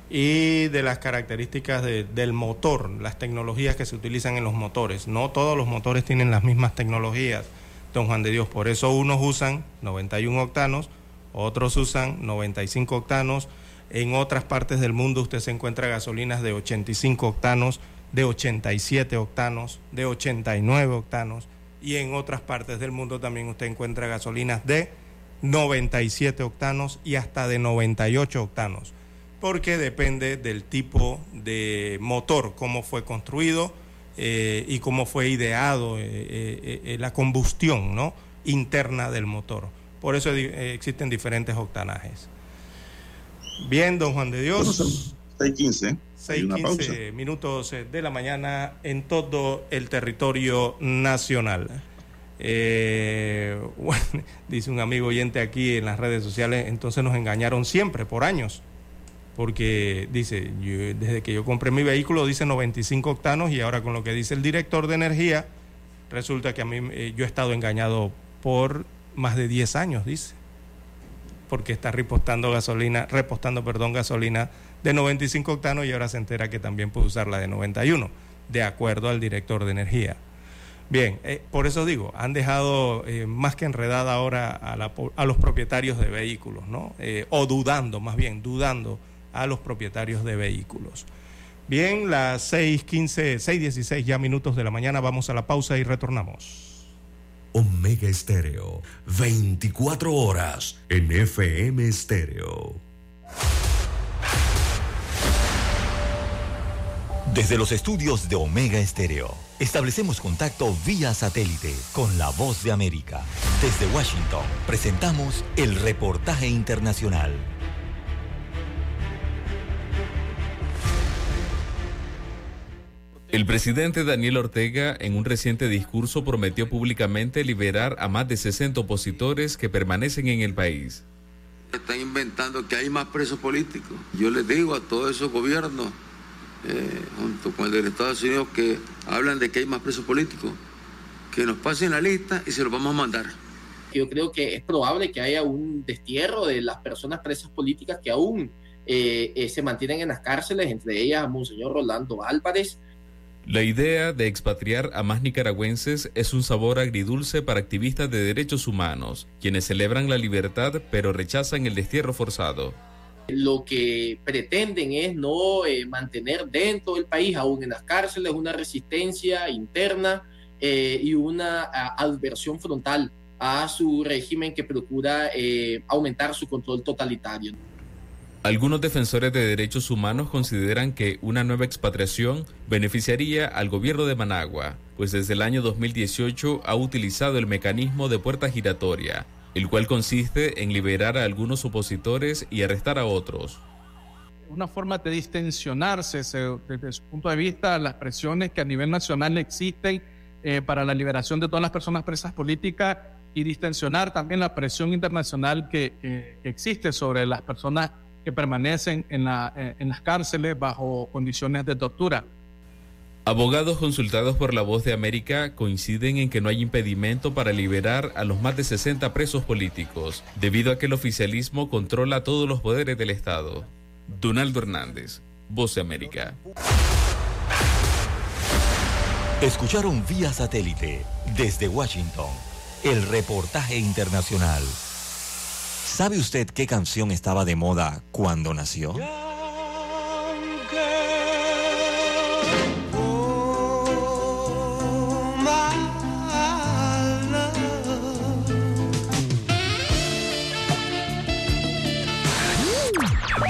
y de las características del motor, las tecnologías que se utilizan en los motores. No todos los motores tienen las mismas tecnologías, don Juan de Dios. Por eso unos usan 91 octanos, otros usan 95 octanos. En otras partes del mundo usted se encuentra gasolinas de 85 octanos, de 87 octanos, de 89 octanos y en otras partes del mundo también usted encuentra gasolinas de 97 octanos y hasta de 98 octanos, porque depende del tipo de motor, cómo fue construido eh, y cómo fue ideado eh, eh, la combustión ¿no? interna del motor. Por eso existen diferentes octanajes. Bien, don Juan de Dios. 6.15. Hay una pausa. 6:15 minutos eh, de la mañana en todo el territorio nacional. Eh, bueno, dice un amigo oyente aquí en las redes sociales, entonces nos engañaron siempre, por años. Porque dice, yo- desde que yo compré mi vehículo dice 95 octanos y ahora con lo que dice el director de energía, resulta que a mí eh, yo he estado engañado por más de 10 años, dice porque está repostando gasolina, repostando, perdón, gasolina de 95 octanos y ahora se entera que también puede usar la de 91, de acuerdo al director de energía. Bien, eh, por eso digo, han dejado eh, más que enredada ahora a, la a los propietarios de vehículos, ¿no? Eh, o dudando, más bien, dudando a los propietarios de vehículos. Bien, las 6:15, 6:16 ya minutos de la mañana, vamos a la pausa y retornamos. Omega Estéreo, 24 horas en FM Estéreo. Desde los estudios de Omega Estéreo, establecemos contacto vía satélite con la voz de América. Desde Washington, presentamos el reportaje internacional. El presidente Daniel Ortega en un reciente discurso prometió públicamente liberar a más de 60 opositores que permanecen en el país. Están inventando que hay más presos políticos. Yo les digo a todos esos gobiernos, eh, junto con el de Estados Unidos, que hablan de que hay más presos políticos, que nos pasen la lista y se los vamos a mandar. Yo creo que es probable que haya un destierro de las personas presas políticas que aún eh, eh, se mantienen en las cárceles, entre ellas Monseñor Rolando Álvarez. La idea de expatriar a más nicaragüenses es un sabor agridulce para activistas de derechos humanos, quienes celebran la libertad pero rechazan el destierro forzado. Lo que pretenden es no eh, mantener dentro del país, aún en las cárceles, una resistencia interna eh, y una a, adversión frontal a su régimen que procura eh, aumentar su control totalitario. Algunos defensores de derechos humanos consideran que una nueva expatriación beneficiaría al gobierno de Managua, pues desde el año 2018 ha utilizado el mecanismo de puerta giratoria, el cual consiste en liberar a algunos opositores y arrestar a otros. una forma de distensionarse se- desde su punto de vista las presiones que a nivel nacional existen eh, para la liberación de todas las personas presas políticas y distensionar también la presión internacional que, existe sobre las personas que permanecen en, eh, en las cárceles bajo condiciones de tortura. Abogados consultados por La Voz de América coinciden en que no hay impedimento para liberar a los más de 60 presos políticos, debido a que el oficialismo controla todos los poderes del Estado. Donaldo Hernández, Voz de América. Escucharon vía satélite desde Washington el reportaje internacional. ¿Sabe usted qué canción estaba de moda cuando nació?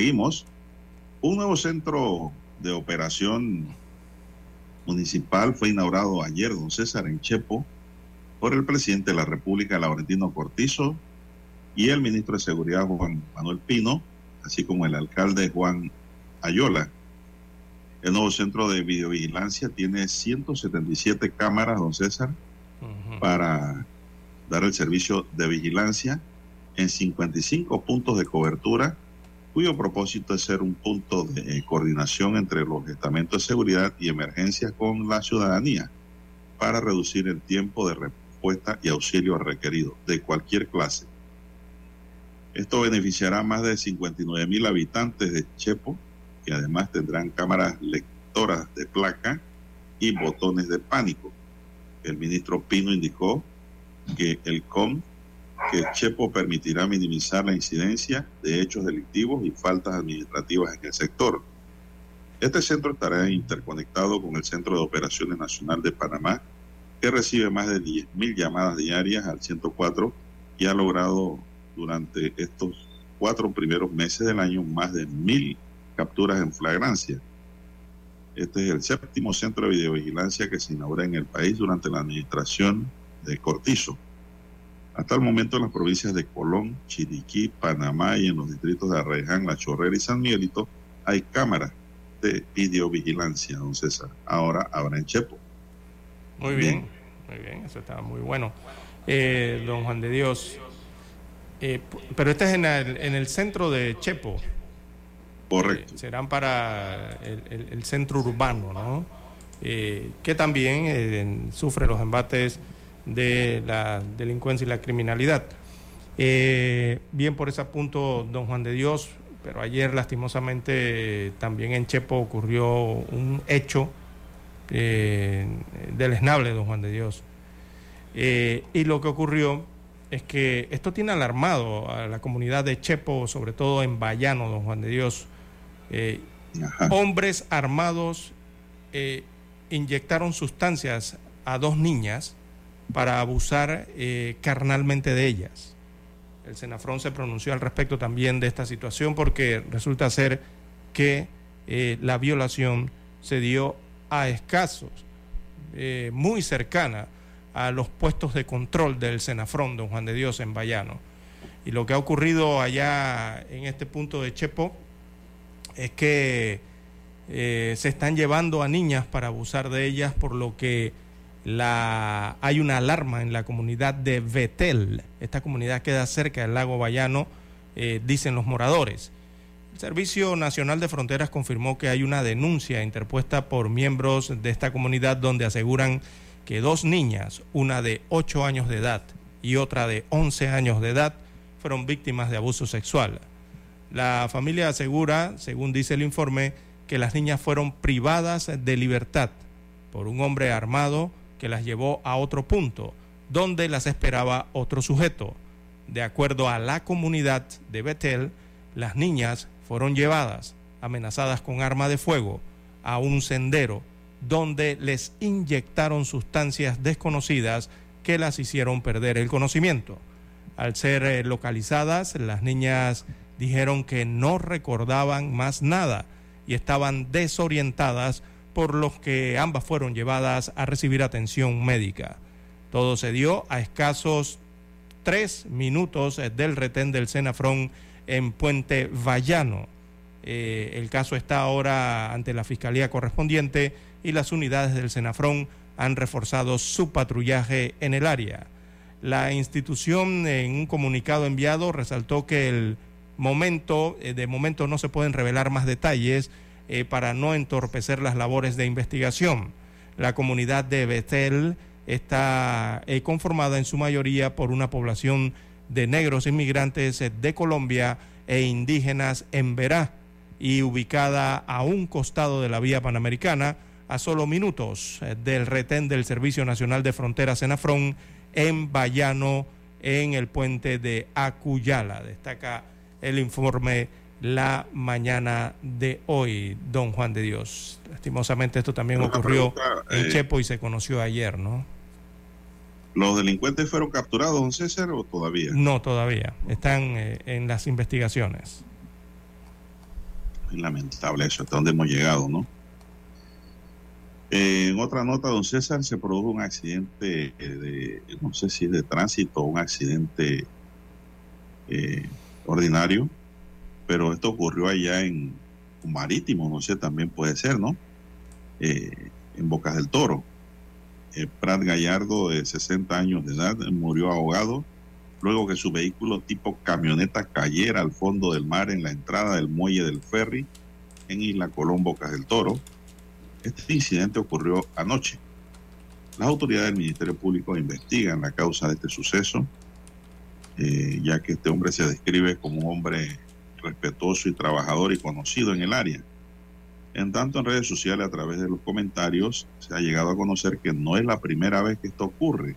Seguimos. Un nuevo centro de operación municipal fue inaugurado ayer, don César, en Chepo, por el presidente de la República, Laurentino Cortizo, y el ministro de Seguridad, Juan Manuel Pino, así como el alcalde Juan Ayola. El nuevo centro de videovigilancia tiene 177 cámaras, don César, para dar el servicio de vigilancia en 55 puntos de cobertura, cuyo propósito es ser un punto de coordinación entre los estamentos de seguridad y emergencia con la ciudadanía. para reducir el tiempo de respuesta y auxilio requerido de cualquier clase. Esto beneficiará a más de 59 mil habitantes de Chepo, que además tendrán cámaras lectoras de placa y botones de pánico. El ministro Pino indicó que el COM, que Chepo permitirá minimizar la incidencia de hechos delictivos y faltas administrativas en el sector. Este centro estará interconectado con el Centro de Operaciones Nacional de Panamá, que recibe más de 10.000 llamadas diarias al 104 y ha logrado durante estos cuatro primeros meses del año más de mil capturas en flagrancia. Este es el séptimo centro de videovigilancia que se inaugura en el país durante la administración de Cortizo. Hasta el momento en las provincias de Colón, Chiriquí, Panamá y en los distritos de Arreján, La Chorrera y San Miguelito hay cámaras de videovigilancia, don César. Ahora habrá en Chepo. Muy bien, muy bien, eso está muy bueno. Eh, don Juan de Dios, eh, pero este es en el, en el centro de Chepo. Correcto. Eh, serán para el, el- el centro urbano, ¿no? Que también sufre los embates de la delincuencia y la criminalidad. Eh, bien por ese punto, don Juan de Dios, pero ayer lastimosamente también en Chepo ocurrió un hecho eh, deleznable, don Juan de Dios. Eh, y lo que ocurrió es que esto tiene alarmado a la comunidad de Chepo, sobre todo en Bayano, don Juan de Dios. Eh, hombres armados inyectaron sustancias a dos niñas para abusar eh, carnalmente de ellas. El Senafrón se pronunció al respecto también de esta situación porque resulta ser que eh, la violación se dio a escasos, eh, muy cercana a los puestos de control del Senafrón, don Juan de Dios, en Bayano. Y lo que ha ocurrido allá en este punto de Chepo es que se están llevando a niñas para abusar de ellas, por lo que la, hay una alarma en la comunidad de Betel. Esta comunidad queda cerca del lago Bayano, eh, dicen los moradores. El Servicio Nacional de Fronteras confirmó que hay una denuncia interpuesta por miembros de esta comunidad donde aseguran que dos niñas, una de 8 años de edad y otra de 11 años de edad, fueron víctimas de abuso sexual. La familia asegura, según dice el informe, que las niñas fueron privadas de libertad por un hombre armado que las llevó a otro punto, donde las esperaba otro sujeto. De acuerdo a la comunidad de Betel, las niñas fueron llevadas, amenazadas con arma de fuego, a un sendero donde les inyectaron sustancias desconocidas que las hicieron perder el conocimiento. Al ser eh, localizadas, las niñas dijeron que no recordaban más nada y estaban desorientadas, por lo que ambas fueron llevadas a recibir atención médica. Todo se dio a escasos tres minutos eh, del retén del Senafrón en Puente Vallano. Eh, el caso está ahora ante la Fiscalía correspondiente y las unidades del Senafrón han reforzado su patrullaje en el área. La institución en un comunicado enviado resaltó que el momento, eh, de momento no se pueden revelar más detalles eh, para no entorpecer las labores de investigación. La comunidad de Betel está eh, conformada en su mayoría por una población de negros inmigrantes eh, de Colombia e indígenas en Verá y ubicada a un costado de la vía panamericana, a solo minutos del retén del Servicio Nacional de Fronteras Senafrón en Bayano, en el puente de Acuyala. Destaca el informe la mañana de hoy, don Juan de Dios. Lastimosamente esto también Una ocurrió pregunta, en eh, Chepo y se conoció ayer, ¿no? ¿Los delincuentes fueron capturados, don César, o todavía? No, todavía. Están eh, en las investigaciones. Es lamentable eso, hasta dónde hemos llegado, ¿no? Eh, en otra nota, don César, se produjo un accidente eh, de, no sé si es de tránsito o un accidente eh, ordinario, pero esto ocurrió allá en Marítimo, no sé, también puede ser, ¿no? Eh, en Bocas del Toro. Eh, Prat Gallardo, de 60 años de edad, murió ahogado luego que su vehículo tipo camioneta cayera al fondo del mar en la entrada del muelle del ferry en Isla Colón, Bocas del Toro. Este incidente ocurrió anoche. Las autoridades del Ministerio Público investigan la causa de este suceso, eh, ya que este hombre se describe como un hombre respetuoso y trabajador y conocido en el área. En tanto, en redes sociales, a través de los comentarios, se ha llegado a conocer que no es la primera vez que esto ocurre.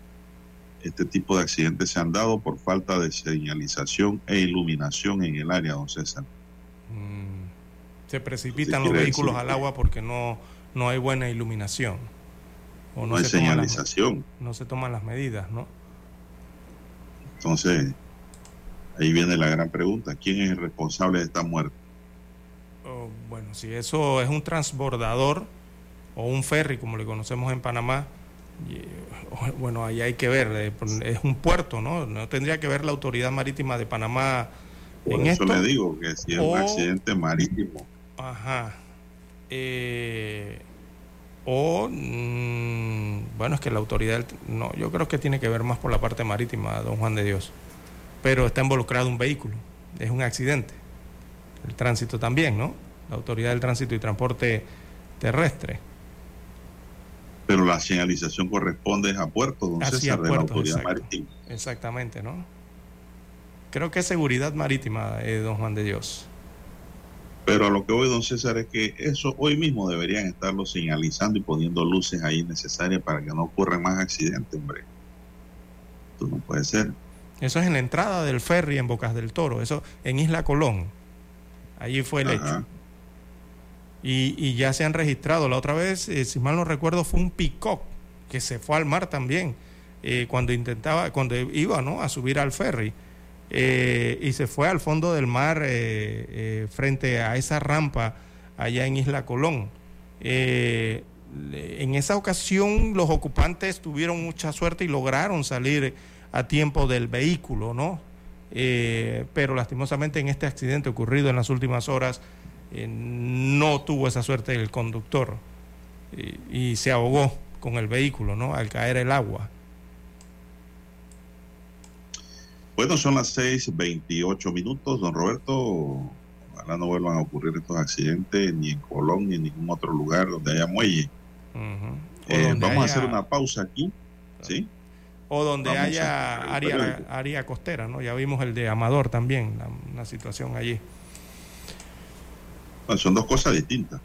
Este tipo de accidentes se han dado por falta de señalización e iluminación en el área, don César. Mm, se precipitan los vehículos al agua porque no, no hay buena iluminación. O No hay se toman las- señalización. no se toman las medidas, ¿no? Entonces, ahí viene la gran pregunta. ¿Quién es el responsable de esta muerte? Oh, bueno, si eso es un transbordador o un ferry, como le conocemos en Panamá, bueno, ahí hay que ver, eh, es un puerto, ¿no? No tendría que ver la autoridad marítima de Panamá Por en eso esto. le digo que si es un accidente marítimo, Ajá. Eh, o, mm, bueno, es que la autoridad, no, yo creo que tiene que ver más por la parte marítima, don Juan de Dios. Pero está involucrado un vehículo, es un accidente. El tránsito también, ¿no? La autoridad del tránsito y transporte terrestre. pero la señalización corresponde a Puerto, don Hacia César, de la puertos, autoridad exacto. marítima. Exactamente, ¿no? Creo que es seguridad marítima, eh, don Juan de Dios. Pero a lo que voy, don César, es que eso hoy mismo deberían estarlo señalizando y poniendo luces ahí necesarias para que no ocurran más accidentes, hombre. Esto no puede ser. Eso es en la entrada del ferry en Bocas del Toro, eso en Isla Colón. Allí fue el Ajá. hecho. Y, y ya se han registrado. La otra vez, eh, si mal no recuerdo, fue un peacock que se fue al mar también eh, cuando intentaba, cuando iba ¿no? a subir al ferry. Eh, y se fue al fondo del mar frente a esa rampa allá en Isla Colón. En esa ocasión los ocupantes tuvieron mucha suerte y lograron salir a tiempo del vehículo, ¿no? Eh, pero lastimosamente en este accidente ocurrido en las últimas horas eh, no tuvo esa suerte el conductor y, y se ahogó con el vehículo, ¿no? Al caer el agua. Bueno, son las 6:28 minutos, don Roberto. Ojalá no vuelvan a ocurrir estos accidentes ni en Colón ni en ningún otro lugar donde haya muelle. Eh, vamos a hacer una pausa aquí. ¿Sí? O donde Vamos haya área, área costera, ¿no? Ya vimos el de Amador también, la- una situación allí. Bueno, son dos cosas distintas.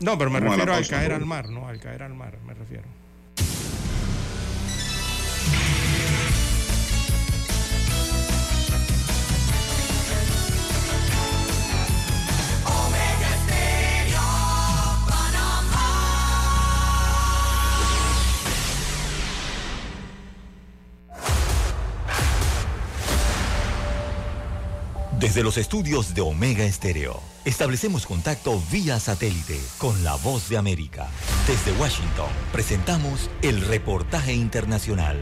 No, pero me Vamos refiero al caer al mar, ¿no? Al caer al mar, me refiero. Desde los estudios de Omega Estéreo, establecemos contacto vía satélite con la voz de América. Desde Washington, presentamos el reportaje internacional.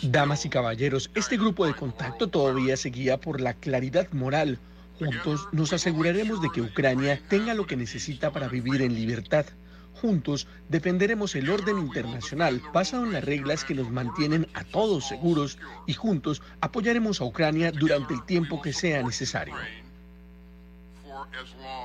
Damas y caballeros, este grupo de contacto todavía se guía por la claridad moral. Juntos nos aseguraremos de que Ucrania tenga lo que necesita para vivir en libertad. Juntos defenderemos el orden internacional basado en las reglas que nos mantienen a todos seguros y juntos apoyaremos a Ucrania durante el tiempo que sea necesario.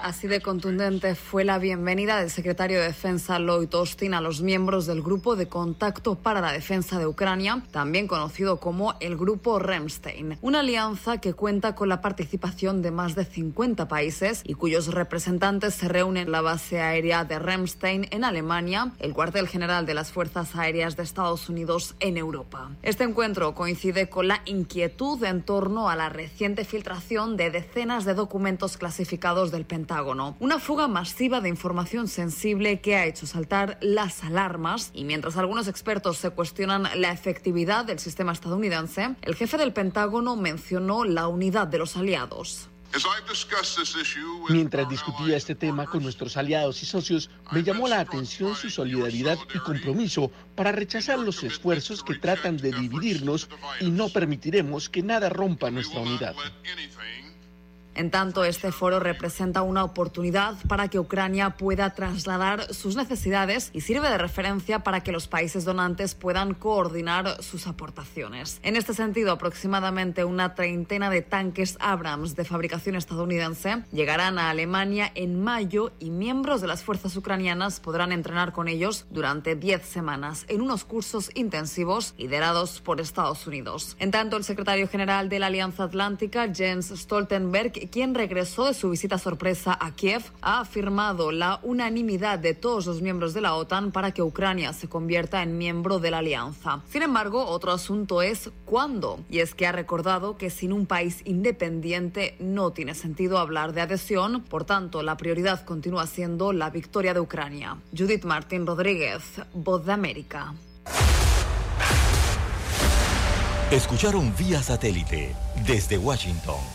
Así de contundente fue la bienvenida del secretario de Defensa Lloyd Austin a los miembros del Grupo de Contacto para la Defensa de Ucrania, también conocido como el Grupo Remstein, una alianza que cuenta con la participación de más de 50 países y cuyos representantes se reúnen en la base aérea de Remstein en Alemania, el cuartel general de las Fuerzas Aéreas de Estados Unidos en Europa. Este encuentro coincide con la inquietud en torno a la reciente filtración de decenas de documentos clasificados del Pentágono, una fuga masiva de información sensible que ha hecho saltar las alarmas y mientras algunos expertos se cuestionan la efectividad del sistema estadounidense, el jefe del Pentágono mencionó la unidad de los aliados. Mientras discutía este tema con nuestros aliados y socios, me llamó la atención su solidaridad y compromiso para rechazar los esfuerzos que tratan de dividirnos y no permitiremos que nada rompa nuestra unidad. En tanto, este foro representa una oportunidad para que Ucrania pueda trasladar sus necesidades y sirve de referencia para que los países donantes puedan coordinar sus aportaciones. En este sentido, aproximadamente una treintena de tanques Abrams de fabricación estadounidense llegarán a Alemania en mayo y miembros de las fuerzas ucranianas podrán entrenar con ellos durante 10 semanas en unos cursos intensivos liderados por Estados Unidos. En tanto, el secretario general de la Alianza Atlántica, Jens Stoltenberg, quien regresó de su visita sorpresa a Kiev, ha afirmado la unanimidad de todos los miembros de la OTAN para que Ucrania se convierta en miembro de la alianza. Sin embargo, otro asunto es cuándo, y es que ha recordado que sin un país independiente no tiene sentido hablar de adhesión, por tanto, la prioridad continúa siendo la victoria de Ucrania. Judith Martín Rodríguez, Voz de América. Escucharon vía satélite desde Washington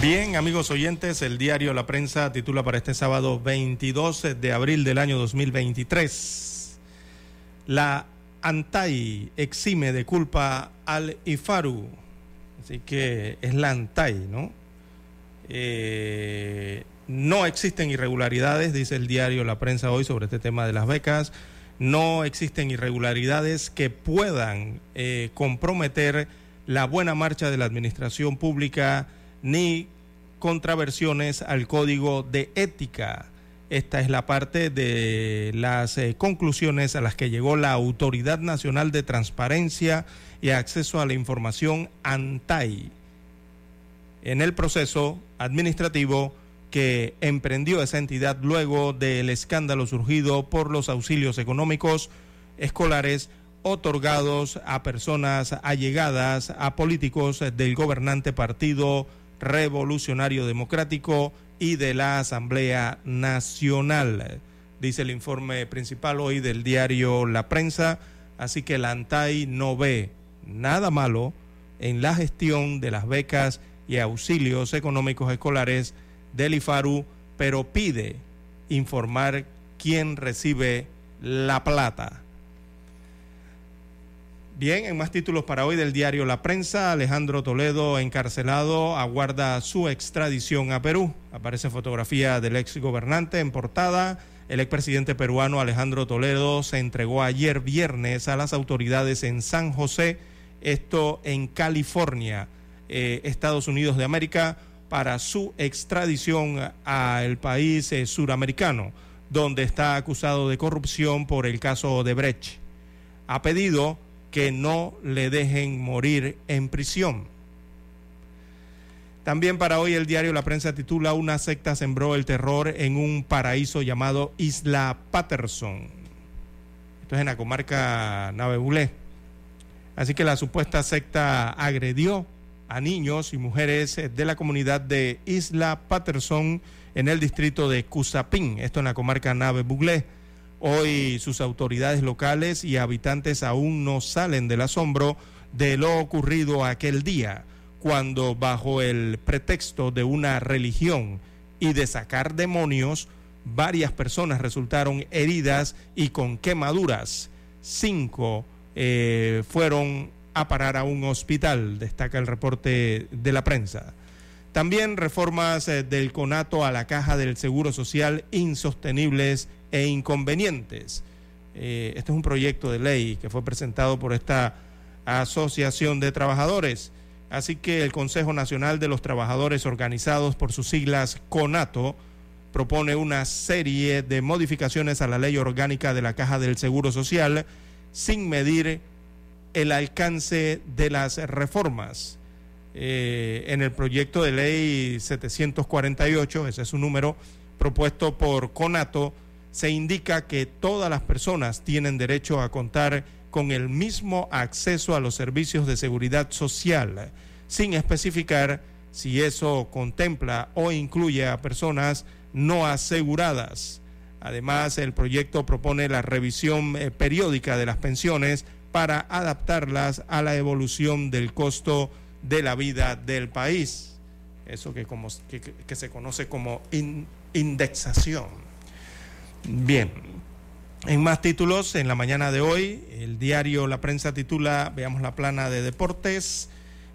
Bien, amigos oyentes, el diario La Prensa titula para este sábado 22 de abril del año 2023. La ANTAI exime de culpa al IFARU. Así que es la ANTAI, ¿no? Eh, no existen irregularidades, dice el diario La Prensa hoy sobre este tema de las becas. No existen irregularidades que puedan eh, comprometer la buena marcha de la administración pública ni contraversiones al código de ética. Esta es la parte de las eh, conclusiones a las que llegó la Autoridad Nacional de Transparencia y Acceso a la Información, ANTAI, en el proceso administrativo que emprendió esa entidad luego del escándalo surgido por los auxilios económicos escolares otorgados a personas allegadas a políticos del gobernante partido Revolucionario Democrático y de la Asamblea Nacional. Dice el informe principal hoy del diario La Prensa, así que la ANTAI no ve nada malo en la gestión de las becas y auxilios económicos escolares del IFARU, pero pide informar quién recibe la plata. Bien, en más títulos para hoy del diario La Prensa, Alejandro Toledo encarcelado aguarda su extradición a Perú. Aparece fotografía del ex gobernante en portada. El expresidente peruano Alejandro Toledo se entregó ayer viernes a las autoridades en San José, esto en California, eh, Estados Unidos de América, para su extradición al país eh, suramericano, donde está acusado de corrupción por el caso de Brecht. Ha pedido que no le dejen morir en prisión. También para hoy el diario La Prensa titula Una secta sembró el terror en un paraíso llamado Isla Patterson. Esto es en la comarca Navebulé. Así que la supuesta secta agredió a niños y mujeres de la comunidad de Isla Patterson en el distrito de Cusapín, esto en la comarca Navebulé. Hoy sus autoridades locales y habitantes aún no salen del asombro de lo ocurrido aquel día, cuando bajo el pretexto de una religión y de sacar demonios, varias personas resultaron heridas y con quemaduras. Cinco eh, fueron a parar a un hospital, destaca el reporte de la prensa. También reformas eh, del conato a la caja del Seguro Social insostenibles e inconvenientes. Eh, este es un proyecto de ley que fue presentado por esta Asociación de Trabajadores. Así que el Consejo Nacional de los Trabajadores Organizados por sus siglas CONATO propone una serie de modificaciones a la ley orgánica de la Caja del Seguro Social sin medir el alcance de las reformas. Eh, en el proyecto de ley 748, ese es su número, propuesto por CONATO, se indica que todas las personas tienen derecho a contar con el mismo acceso a los servicios de seguridad social, sin especificar si eso contempla o incluye a personas no aseguradas. Además, el proyecto propone la revisión eh, periódica de las pensiones para adaptarlas a la evolución del costo de la vida del país. Eso que, como, que, que se conoce como in, indexación. Bien, en más títulos, en la mañana de hoy, el diario La Prensa titula, veamos la plana de deportes,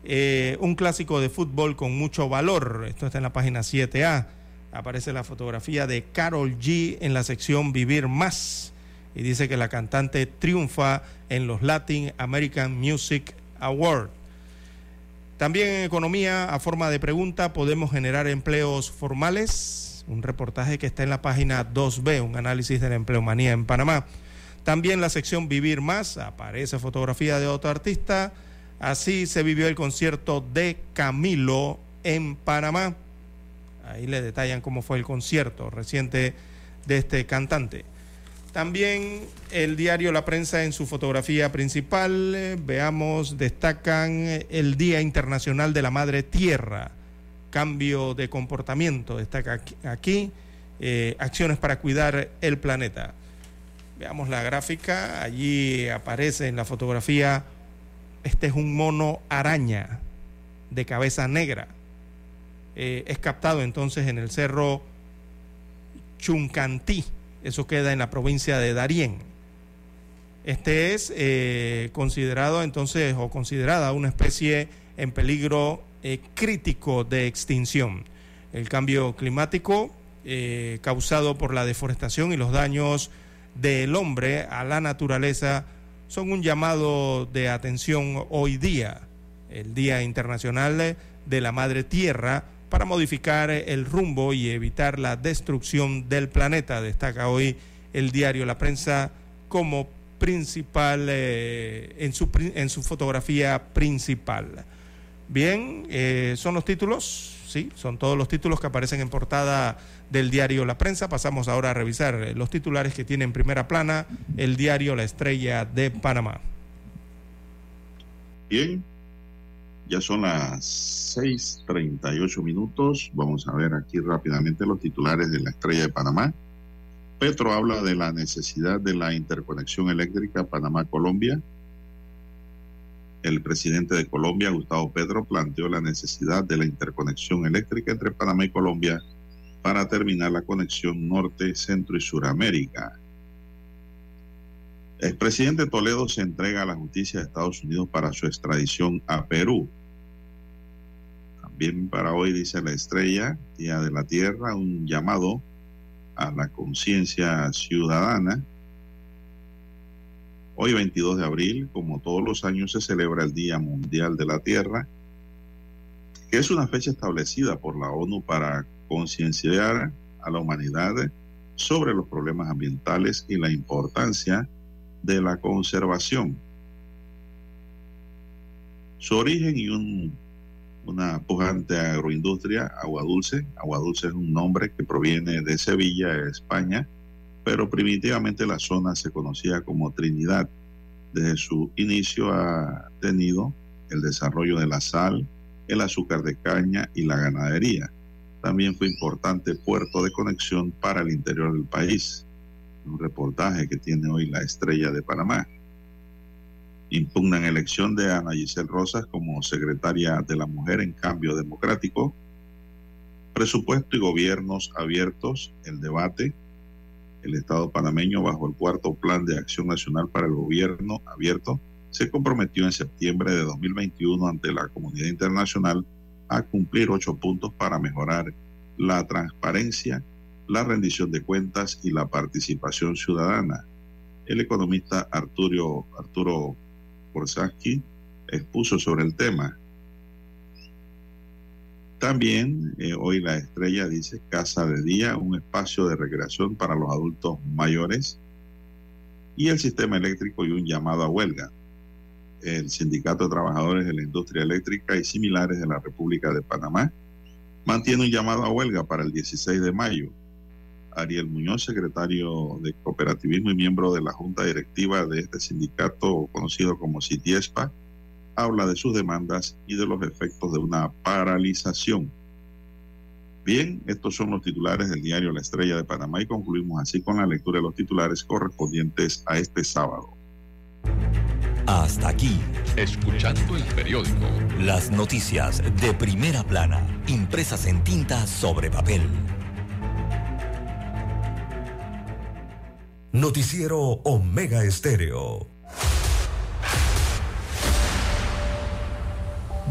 eh, un clásico de fútbol con mucho valor. Esto está en la página 7A. Aparece la fotografía de Carol G en la sección Vivir Más. Y dice que la cantante triunfa en los Latin American Music Awards. También en economía, a forma de pregunta, ¿podemos generar empleos formales? Un reportaje que está en la página 2B, un análisis de la empleomanía en Panamá. También la sección Vivir Más, aparece fotografía de otro artista. Así se vivió el concierto de Camilo en Panamá. Ahí le detallan cómo fue el concierto reciente de este cantante. También el diario La Prensa en su fotografía principal, eh, veamos, destacan el Día Internacional de la Madre Tierra, cambio de comportamiento, destaca aquí, eh, acciones para cuidar el planeta. Veamos la gráfica, allí aparece en la fotografía, este es un mono araña de cabeza negra. Eh, es captado entonces en el cerro Chuncantí eso queda en la provincia de Darién. Este es eh, considerado entonces o considerada una especie en peligro eh, crítico de extinción. El cambio climático eh, causado por la deforestación y los daños del hombre a la naturaleza son un llamado de atención hoy día, el Día Internacional de la Madre Tierra, para modificar el rumbo y evitar la destrucción del planeta, destaca hoy el diario La Prensa como principal, eh, en, su, en su fotografía principal. Bien, eh, son los títulos, sí, son todos los títulos que aparecen en portada del diario La Prensa. Pasamos ahora a revisar los titulares que tiene en primera plana el diario La Estrella de Panamá. Bien, ya son las 6:38 minutos. Vamos a ver aquí rápidamente los titulares de la Estrella de Panamá. Petro habla de la necesidad de la interconexión eléctrica Panamá-Colombia. El presidente de Colombia, Gustavo Petro, planteó la necesidad de la interconexión eléctrica entre Panamá y Colombia para terminar la conexión norte, centro y suramérica. El presidente Toledo se entrega a la justicia de Estados Unidos para su extradición a Perú. También para hoy, dice la estrella, Día de la Tierra, un llamado a la conciencia ciudadana. Hoy, 22 de abril, como todos los años, se celebra el Día Mundial de la Tierra, que es una fecha establecida por la ONU para concienciar a la humanidad sobre los problemas ambientales y la importancia de la conservación. Su origen y un, una pujante agroindustria, Agua Dulce. Agua Dulce es un nombre que proviene de Sevilla, España, pero primitivamente la zona se conocía como Trinidad. Desde su inicio ha tenido el desarrollo de la sal, el azúcar de caña y la ganadería. También fue importante puerto de conexión para el interior del país un reportaje que tiene hoy la estrella de Panamá. Impugnan elección de Ana Giselle Rosas como secretaria de la Mujer en Cambio Democrático. Presupuesto y gobiernos abiertos, el debate. El Estado panameño bajo el cuarto Plan de Acción Nacional para el Gobierno abierto se comprometió en septiembre de 2021 ante la comunidad internacional a cumplir ocho puntos para mejorar la transparencia, la rendición de cuentas y la participación ciudadana. El economista Arturo, Arturo expuso sobre el tema. También eh, hoy la estrella dice casa de día, un espacio de recreación para los adultos mayores y el sistema eléctrico y un llamado a huelga. El Sindicato de Trabajadores de la Industria Eléctrica y similares de la República de Panamá mantiene un llamado a huelga para el 16 de mayo. Ariel Muñoz, secretario de Cooperativismo y miembro de la Junta Directiva de este sindicato conocido como CITIESPA, habla de sus demandas y de los efectos de una paralización. Bien, estos son los titulares del diario La Estrella de Panamá y concluimos así con la lectura de los titulares correspondientes a este sábado. Hasta aquí, escuchando el periódico. Las noticias de primera plana, impresas en tinta sobre papel. Noticiero Omega Estéreo.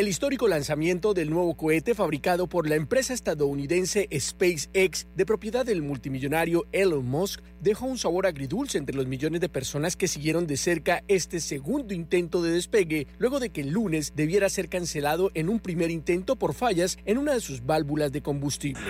El histórico lanzamiento del nuevo cohete fabricado por la empresa estadounidense SpaceX, de propiedad del multimillonario Elon Musk, dejó un sabor agridulce entre los millones de personas que siguieron de cerca este segundo intento de despegue, luego de que el lunes debiera ser cancelado en un primer intento por fallas en una de sus válvulas de combustible.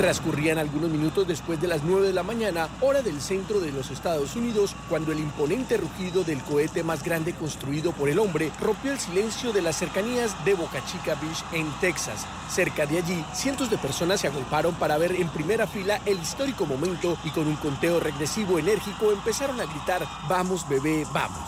Transcurrían algunos minutos después de las 9 de la mañana, hora del centro de los Estados Unidos, cuando el imponente rugido del cohete más grande construido por el hombre rompió el silencio de las cercanías de Boca Chica Beach en Texas. Cerca de allí, cientos de personas se agolparon para ver en primera fila el histórico momento y con un conteo regresivo enérgico empezaron a gritar, vamos bebé, vamos.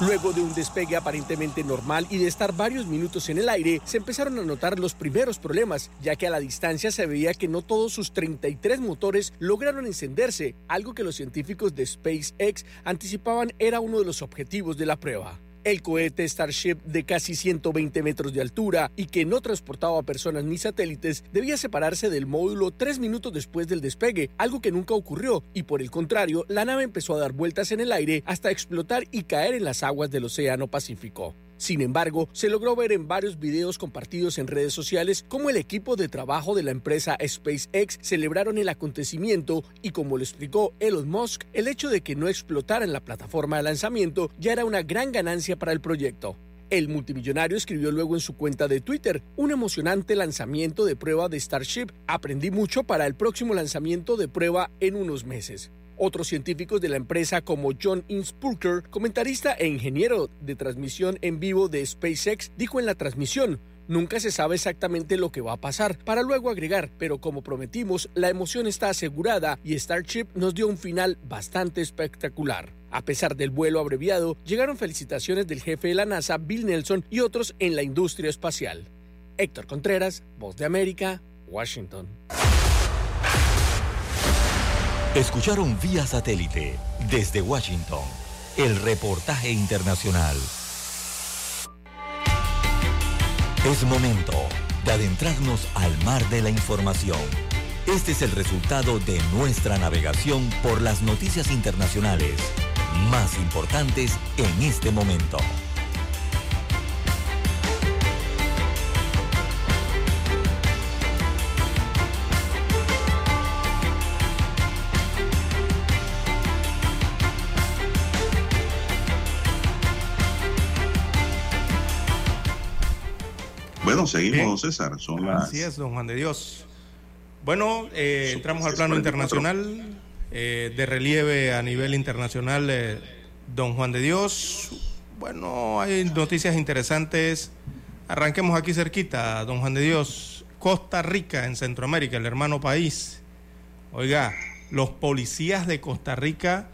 Luego de un despegue aparentemente normal y de estar varios minutos en el aire, se empezaron a notar los primeros problemas, ya que a la distancia se veía que no todos sus 33 motores lograron encenderse, algo que los científicos de SpaceX anticipaban era uno de los objetivos de la prueba. El cohete Starship de casi 120 metros de altura y que no transportaba personas ni satélites debía separarse del módulo tres minutos después del despegue, algo que nunca ocurrió, y por el contrario, la nave empezó a dar vueltas en el aire hasta explotar y caer en las aguas del Océano Pacífico. Sin embargo, se logró ver en varios videos compartidos en redes sociales cómo el equipo de trabajo de la empresa SpaceX celebraron el acontecimiento y como lo explicó Elon Musk, el hecho de que no explotara en la plataforma de lanzamiento ya era una gran ganancia para el proyecto. El multimillonario escribió luego en su cuenta de Twitter, un emocionante lanzamiento de prueba de Starship. Aprendí mucho para el próximo lanzamiento de prueba en unos meses. Otros científicos de la empresa como John Inspurker, comentarista e ingeniero de transmisión en vivo de SpaceX, dijo en la transmisión, Nunca se sabe exactamente lo que va a pasar, para luego agregar, pero como prometimos, la emoción está asegurada y Starship nos dio un final bastante espectacular. A pesar del vuelo abreviado, llegaron felicitaciones del jefe de la NASA, Bill Nelson, y otros en la industria espacial. Héctor Contreras, Voz de América, Washington. Escucharon vía satélite desde Washington el reportaje internacional. Es momento de adentrarnos al mar de la información. Este es el resultado de nuestra navegación por las noticias internacionales más importantes en este momento. Bueno, seguimos, Bien. don César. Son las Así es, don Juan de Dios. Bueno, eh, entramos al plano 44. internacional, eh, de relieve a nivel internacional, eh, don Juan de Dios. Bueno, hay noticias interesantes. Arranquemos aquí cerquita, don Juan de Dios. Costa Rica, en Centroamérica, el hermano país. Oiga, los policías de Costa Rica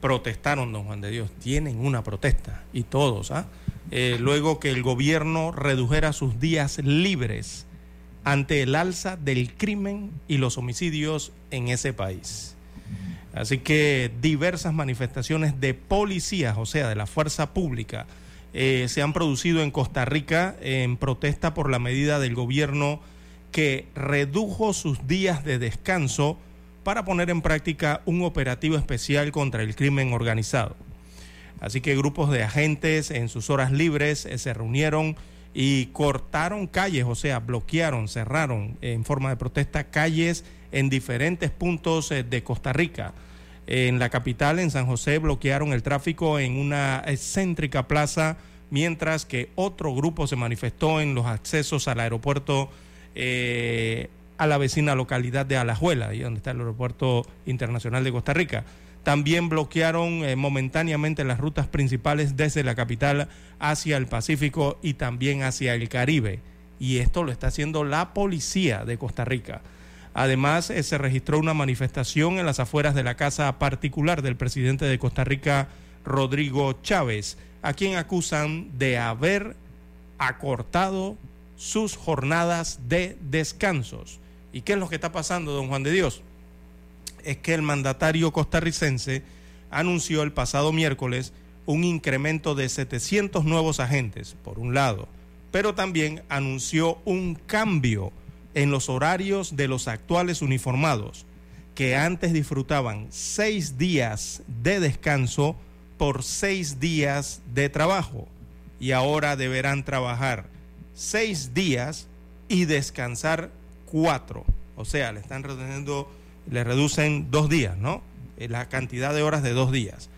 protestaron, don Juan de Dios. Tienen una protesta, y todos, ¿ah? Eh, luego que el gobierno redujera sus días libres ante el alza del crimen y los homicidios en ese país. Así que diversas manifestaciones de policías, o sea, de la fuerza pública, eh, se han producido en Costa Rica en protesta por la medida del gobierno que redujo sus días de descanso para poner en práctica un operativo especial contra el crimen organizado. Así que grupos de agentes en sus horas libres eh, se reunieron y cortaron calles, o sea, bloquearon, cerraron en forma de protesta calles en diferentes puntos eh, de Costa Rica. En la capital, en San José, bloquearon el tráfico en una excéntrica plaza, mientras que otro grupo se manifestó en los accesos al aeropuerto eh, a la vecina localidad de Alajuela, ahí donde está el aeropuerto internacional de Costa Rica. También bloquearon eh, momentáneamente las rutas principales desde la capital hacia el Pacífico y también hacia el Caribe. Y esto lo está haciendo la policía de Costa Rica. Además, eh, se registró una manifestación en las afueras de la casa particular del presidente de Costa Rica, Rodrigo Chávez, a quien acusan de haber acortado sus jornadas de descansos. ¿Y qué es lo que está pasando, don Juan de Dios? Es que el mandatario costarricense anunció el pasado miércoles un incremento de 700 nuevos agentes, por un lado, pero también anunció un cambio en los horarios de los actuales uniformados, que antes disfrutaban seis días de descanso por seis días de trabajo, y ahora deberán trabajar seis días y descansar cuatro. O sea, le están reduciendo le reducen dos días, ¿no? Eh, la cantidad de horas de dos días.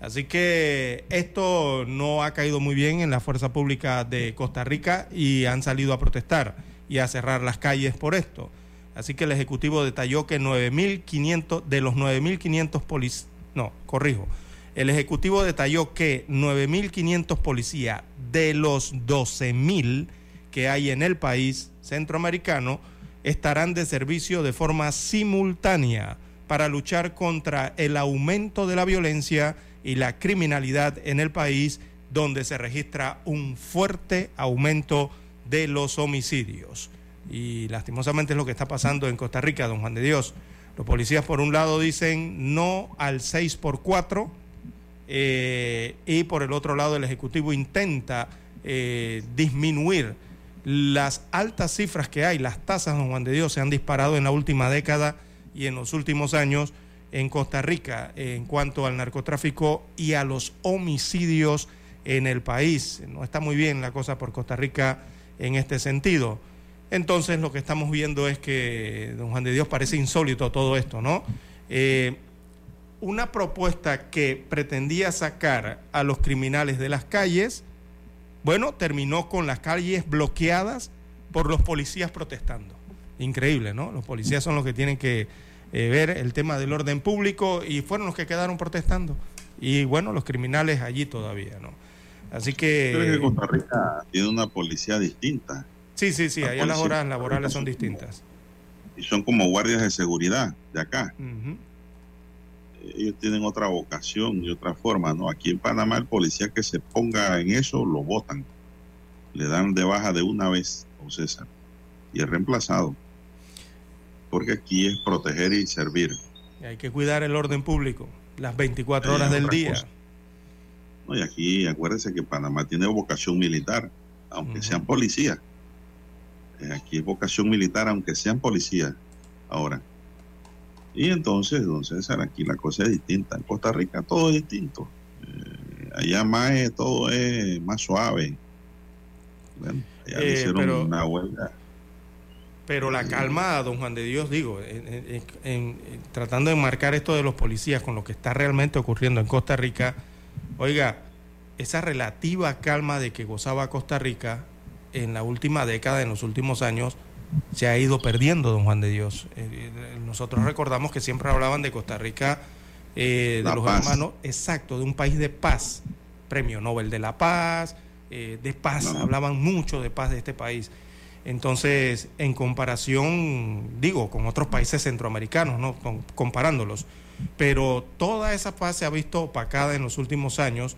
Así que esto no ha caído muy bien en la fuerza pública de Costa Rica y han salido a protestar y a cerrar las calles por esto. Así que el Ejecutivo detalló que 9.500 de los 9.500 policías, no, corrijo, el Ejecutivo detalló que 9.500 policías de los 12.000 que hay en el país centroamericano estarán de servicio de forma simultánea para luchar contra el aumento de la violencia y la criminalidad en el país, donde se registra un fuerte aumento de los homicidios. Y lastimosamente es lo que está pasando en Costa Rica, don Juan de Dios. Los policías por un lado dicen no al 6 por 4 eh, y por el otro lado el Ejecutivo intenta eh, disminuir las altas cifras que hay, las tasas, don Juan de Dios, se han disparado en la última década y en los últimos años en Costa Rica en cuanto al narcotráfico y a los homicidios en el país. No está muy bien la cosa por Costa Rica en este sentido. Entonces lo que estamos viendo es que, don Juan de Dios, parece insólito todo esto, ¿no? Eh, una propuesta que pretendía sacar a los criminales de las calles, bueno, terminó con las calles bloqueadas por los policías protestando. Increíble, ¿no? Los policías son los que tienen que eh, ver el tema del orden público y fueron los que quedaron protestando. Y bueno, los criminales allí todavía, ¿no? Así que... Creo que Costa Rica tiene una policía distinta. Sí, sí, sí, allá las horas laborales son distintas. Y son como guardias de seguridad de acá. Ellos tienen otra vocación y otra forma, ¿no? Aquí en Panamá el policía que se ponga en eso lo votan, le dan de baja de una vez, o César, y es reemplazado, porque aquí es proteger y servir. Y hay que cuidar el orden público, las 24 horas del día. No, y aquí acuérdense que Panamá tiene vocación militar, aunque sean policías. Eh, Aquí es vocación militar, aunque sean policías. Ahora, y entonces, don César, aquí la cosa es distinta. En Costa Rica todo es distinto. Eh, allá más es- todo es más suave. Bueno, allá Eh, hicieron pero- una huelga. Pero la calma, don Juan de Dios, digo, en- en- en- en- tratando de marcar esto de los policías con lo que está realmente ocurriendo en Costa Rica, oiga, esa relativa calma de que gozaba Costa Rica en la última década, en los últimos años, se ha ido perdiendo, don Juan de Dios. Nosotros recordamos que siempre hablaban de Costa Rica, eh, de La los paz. hermanos, exacto, de un país de paz, premio Nobel de la Paz, eh, de paz, hablaban mucho de paz de este país. Entonces, en comparación, digo, con otros países centroamericanos, ¿no? Con- comparándolos, pero toda esa paz se ha visto opacada en los últimos años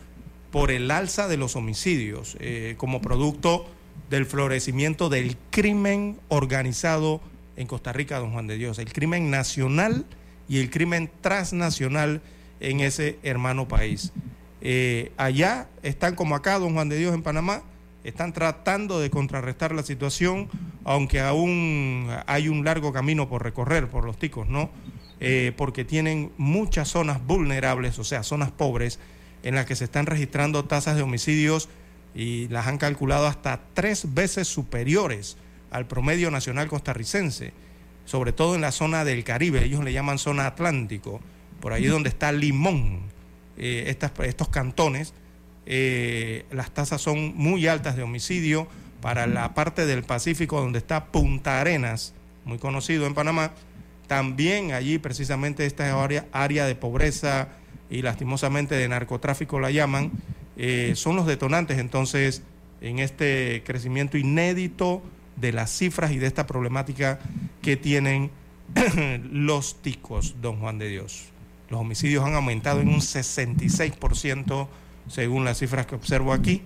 por el alza de los homicidios, eh, como producto del florecimiento del crimen organizado en Costa Rica, don Juan de Dios, el crimen nacional y el crimen transnacional en ese hermano país. Eh, allá están como acá, don Juan de Dios, en Panamá, están tratando de contrarrestar la situación, aunque aún hay un largo camino por recorrer por los ticos, ¿no? Eh, porque tienen muchas zonas vulnerables, o sea, zonas pobres, en las que se están registrando tasas de homicidios y las han calculado hasta tres veces superiores al promedio nacional costarricense, sobre todo en la zona del Caribe, ellos le llaman zona Atlántico, por ahí donde está Limón, eh, estos cantones, eh, las tasas son muy altas de homicidio. Para la parte del Pacífico, donde está Punta Arenas, muy conocido en Panamá, también allí precisamente esta área, área de pobreza y lastimosamente de narcotráfico la llaman, eh, son los detonantes entonces en este crecimiento inédito de las cifras y de esta problemática que tienen los ticos, don Juan de Dios. Los homicidios han aumentado en un 66% según las cifras que observo aquí.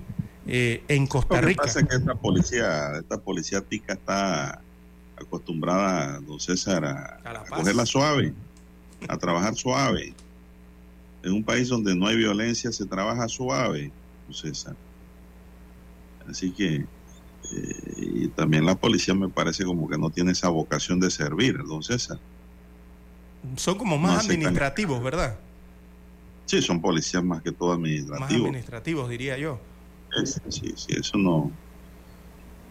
Eh, en Costa Rica. Lo que pasa es que esta policía, esta policía tica está acostumbrada, don César, a, A la a paz. cogerla suave, a trabajar suave. En un país donde no hay violencia se trabaja suave, don César. Así que, eh, y también la policía me parece como que no tiene esa vocación de servir, don César. Son como más administrativos, ¿verdad? Sí, son policías más que todo Más administrativos. administrativos, diría yo. Es- sí, sí, eso no.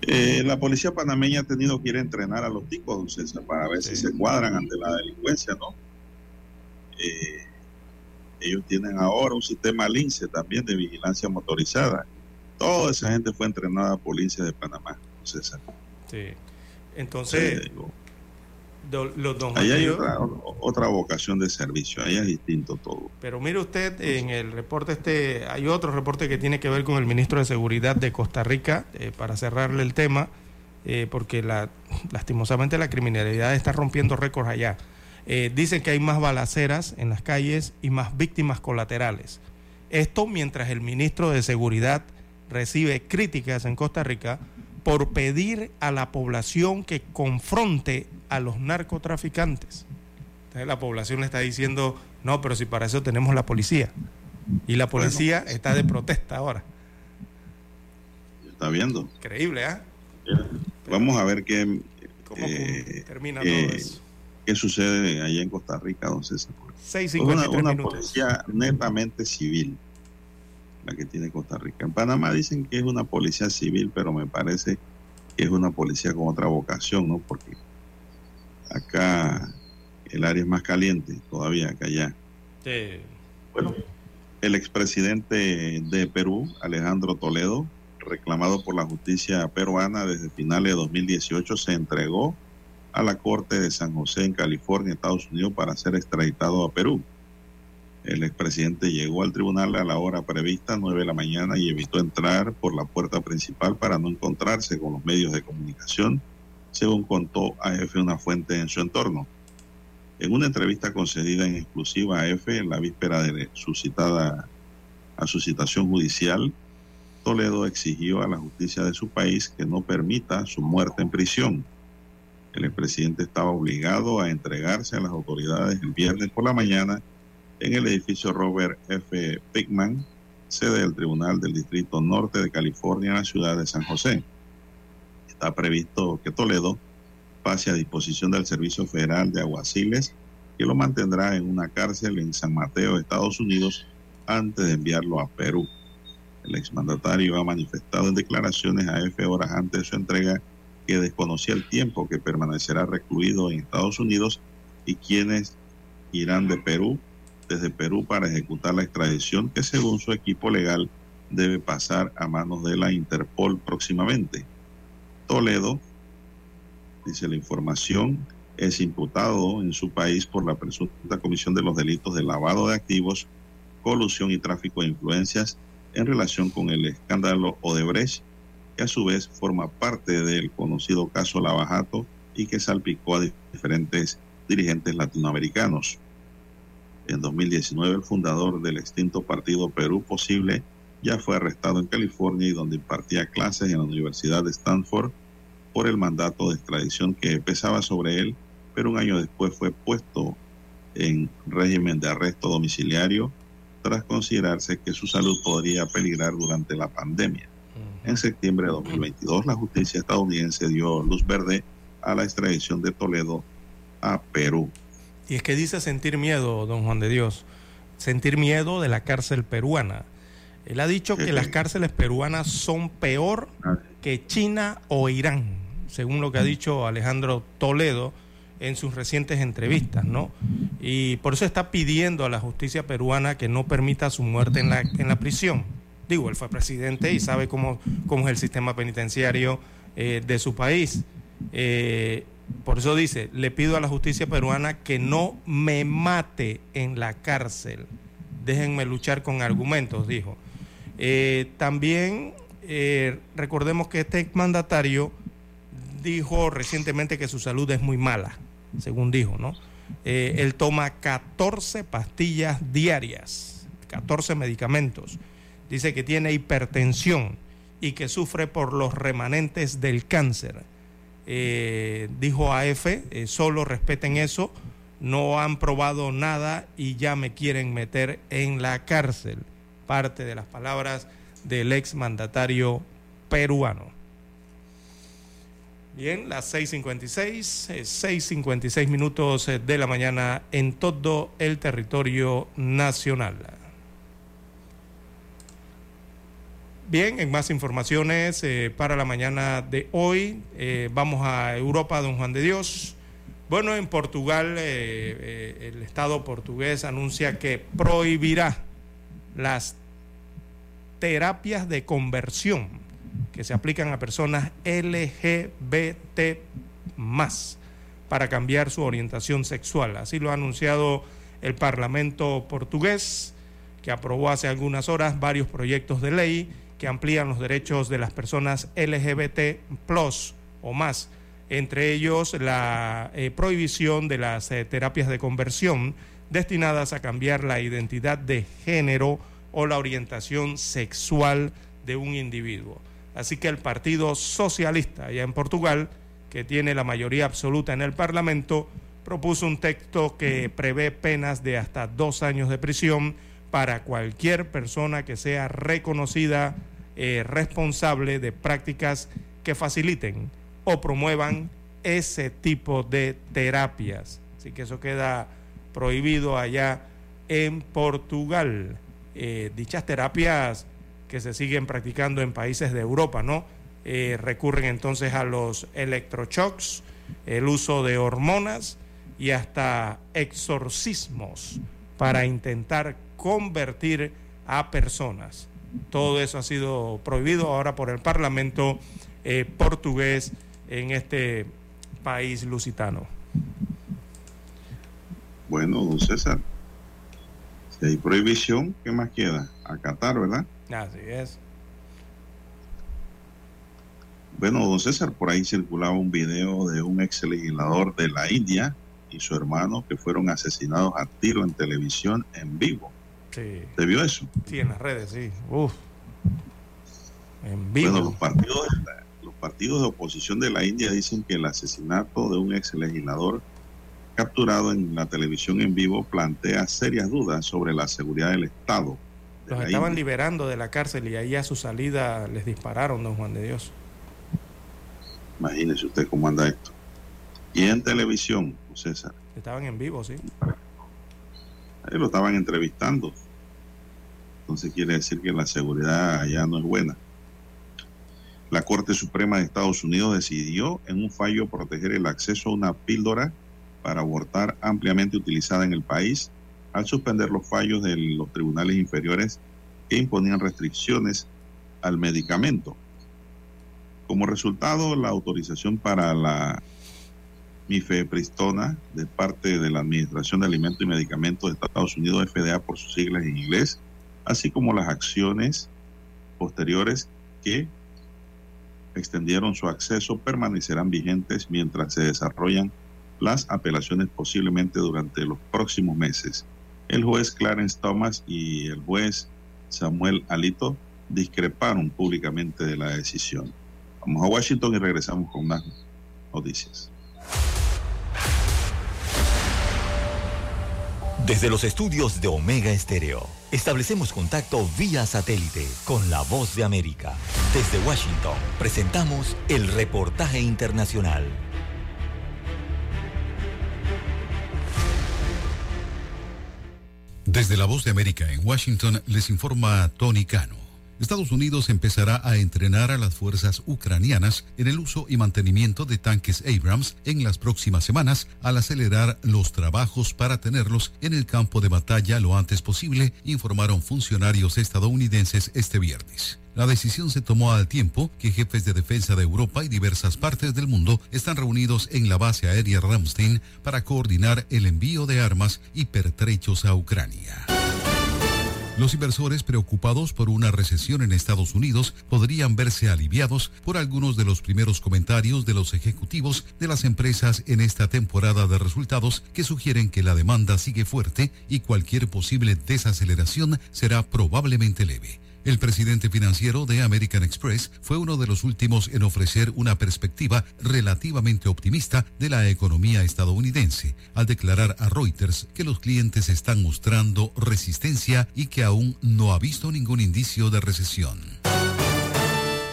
Eh, la policía panameña ha tenido que ir a entrenar a los ticos, don César, para ver si se cuadran ante la delincuencia, ¿no? Eh, ellos tienen ahora un sistema LINCE también de vigilancia motorizada. Toda esa gente fue entrenada por LINCE de Panamá, César. Sí. Entonces, Sí, do- los Juan Ahí hay otra, otra vocación de servicio, ahí es distinto todo. Pero mire usted, en el reporte este, hay otro reporte que tiene que ver con el ministro de Seguridad de Costa Rica, eh, para cerrarle el tema, eh, porque la, lastimosamente la criminalidad está rompiendo récords allá. Eh, dicen que hay más balaceras en las calles y más víctimas colaterales. Esto mientras el ministro de Seguridad recibe críticas en Costa Rica por pedir a la población que confronte a los narcotraficantes. Entonces la población le está diciendo, no, pero si para eso tenemos la policía. Y la policía está de protesta ahora. ¿Está viendo? Increíble, ¿ah? Vamos a ver qué, ¿Cómo eh, termina eh, todo eso? qué sucede allá en Costa Rica, don César. Es 6.53 una, una policía netamente civil, la que tiene Costa Rica. En Panamá dicen que es una policía civil, pero me parece que es una policía con otra vocación, ¿no? Porque acá el área es más caliente todavía que allá. Sí. Bueno, el expresidente de Perú, Alejandro Toledo, reclamado por la justicia peruana desde finales de 2018, se entregó a la Corte de San José en California, Estados Unidos, para ser extraditado a Perú. El expresidente llegó al tribunal a la hora prevista, 9 de la mañana, y evitó entrar por la puerta principal para no encontrarse con los medios de comunicación, según contó AF una fuente en su entorno. En una entrevista concedida en exclusiva a EFE en la víspera de su citada a su citación judicial, Toledo exigió a la justicia de su país que no permita su muerte en prisión. El expresidente estaba obligado a entregarse a las autoridades el viernes por la mañana en el edificio Robert F. Pickman, sede del Tribunal del Distrito Norte de California en la ciudad de San José. Está previsto que Toledo pase a disposición del Servicio Federal de Aguaciles, que lo mantendrá en una cárcel en San Mateo, Estados Unidos, antes de enviarlo a Perú. El exmandatario ha manifestado en declaraciones a F horas antes de su entrega que desconocía el tiempo que permanecerá recluido en Estados Unidos y quienes irán de Perú, desde Perú para ejecutar la extradición que según su equipo legal debe pasar a manos de la Interpol próximamente. Toledo dice la información, es imputado en su país por la presunta comisión de los delitos de lavado de activos, colusión y tráfico de influencias en relación con el escándalo Odebrecht, que a su vez forma parte del conocido caso Lavajato y que salpicó a diferentes dirigentes latinoamericanos. En 2019, el fundador del extinto partido Perú Posible ya fue arrestado en California y donde impartía clases en la Universidad de Stanford por el mandato de extradición que pesaba sobre él, pero un año después fue puesto en régimen de arresto domiciliario tras considerarse que su salud podría peligrar durante la pandemia. En septiembre de 2022, la justicia estadounidense dio luz verde a la extradición de Toledo a Perú. Y es que dice sentir miedo, don Juan de Dios, sentir miedo de la cárcel peruana. Él ha dicho que las cárceles peruanas son peor que China o Irán, según lo que ha dicho Alejandro Toledo en sus recientes entrevistas, ¿no? Y por eso está pidiendo a la justicia peruana que no permita su muerte en la, en la prisión. Digo, él fue presidente y sabe cómo, cómo es el sistema penitenciario eh, de su país. Eh, por eso dice, le pido a la justicia peruana que no me mate en la cárcel. Déjenme luchar con argumentos, dijo. Eh, también eh, recordemos que este mandatario dijo recientemente que su salud es muy mala, según dijo, ¿no? Eh, él toma 14 pastillas diarias, 14 medicamentos. Dice que tiene hipertensión y que sufre por los remanentes del cáncer. Eh, dijo AF, eh, solo respeten eso, no han probado nada y ya me quieren meter en la cárcel. Parte de las palabras del ex mandatario peruano. Bien, las 6.56, eh, 6.56 minutos eh, de la mañana en todo el territorio nacional. Bien, en más informaciones eh, para la mañana de hoy, eh, vamos a Europa, don Juan de Dios. Bueno, en Portugal, eh, el Estado portugués anuncia que prohibirá las terapias de conversión que se aplican a personas LGBT más para cambiar su orientación sexual. Así lo ha anunciado el Parlamento portugués, que aprobó hace algunas horas varios proyectos de ley que amplían los derechos de las personas LGBT plus o más, entre ellos la eh, prohibición de las eh, terapias de conversión destinadas a cambiar la identidad de género o la orientación sexual de un individuo. Así que el Partido Socialista allá en Portugal, que tiene la mayoría absoluta en el Parlamento, propuso un texto que prevé penas de hasta dos años de prisión para cualquier persona que sea reconocida eh, responsable de prácticas que faciliten o promuevan ese tipo de terapias. Así que eso queda prohibido allá en Portugal. Eh, dichas terapias que se siguen practicando en países de Europa, ¿no? Eh, recurren entonces a los electroshocks, el uso de hormonas y hasta exorcismos para intentar convertir a personas. Todo eso ha sido prohibido ahora por el Parlamento eh, portugués en este país lusitano. Bueno, don César, si hay prohibición, ¿qué más queda? Acatar, ¿verdad? Así es. Bueno, don César, por ahí circulaba un video de un ex legislador de la India y su hermano que fueron asesinados a tiro en televisión en vivo. Sí. ¿Te vio eso? Sí, en las redes, sí. Uf. En vivo. Bueno, los partidos, los partidos de oposición de la India dicen que el asesinato de un ex legislador capturado en la televisión en vivo plantea serias dudas sobre la seguridad del Estado. de Los estaban India. liberando de la cárcel y ahí a su salida les dispararon, don Juan de Dios. Imagínese usted cómo anda esto. Y en televisión, César, Estaban en vivo, sí. Ahí lo estaban entrevistando. Entonces quiere decir que la seguridad allá no es buena. La Corte Suprema de Estados Unidos decidió en un fallo proteger el acceso a una píldora para abortar ampliamente utilizada en el país al suspender los fallos de los tribunales inferiores que imponían restricciones al medicamento. Como resultado, la autorización para la mifepristona de parte de la Administración de Alimentos y Medicamentos de Estados Unidos, FDA por sus siglas en inglés, así como las acciones posteriores que extendieron su acceso permanecerán vigentes mientras se desarrollan las apelaciones posiblemente durante los próximos meses. El juez Clarence Thomas y el juez Samuel Alito discreparon públicamente de la decisión. Vamos a Washington y regresamos con más noticias. Desde los estudios de Omega Estéreo, establecemos contacto vía satélite con la voz de América. Desde Washington, presentamos el reportaje internacional. Desde la voz de América en Washington les informa Tony Cano. Estados Unidos empezará a entrenar a las fuerzas ucranianas en el uso y mantenimiento de tanques Abrams en las próximas semanas al acelerar los trabajos para tenerlos en el campo de batalla lo antes posible, informaron funcionarios estadounidenses este viernes. La decisión se tomó al tiempo que jefes de defensa de Europa y diversas partes del mundo están reunidos en la base aérea Ramstein para coordinar el envío de armas y pertrechos a Ucrania. Los inversores preocupados por una recesión en Estados Unidos podrían verse aliviados por algunos de los primeros comentarios de los ejecutivos de las empresas en esta temporada de resultados que sugieren que la demanda sigue fuerte y cualquier posible desaceleración será probablemente leve. El presidente financiero de American Express fue uno de los últimos en ofrecer una perspectiva relativamente optimista de la economía estadounidense, al declarar a Reuters que los clientes están mostrando resistencia y que aún no ha visto ningún indicio de recesión.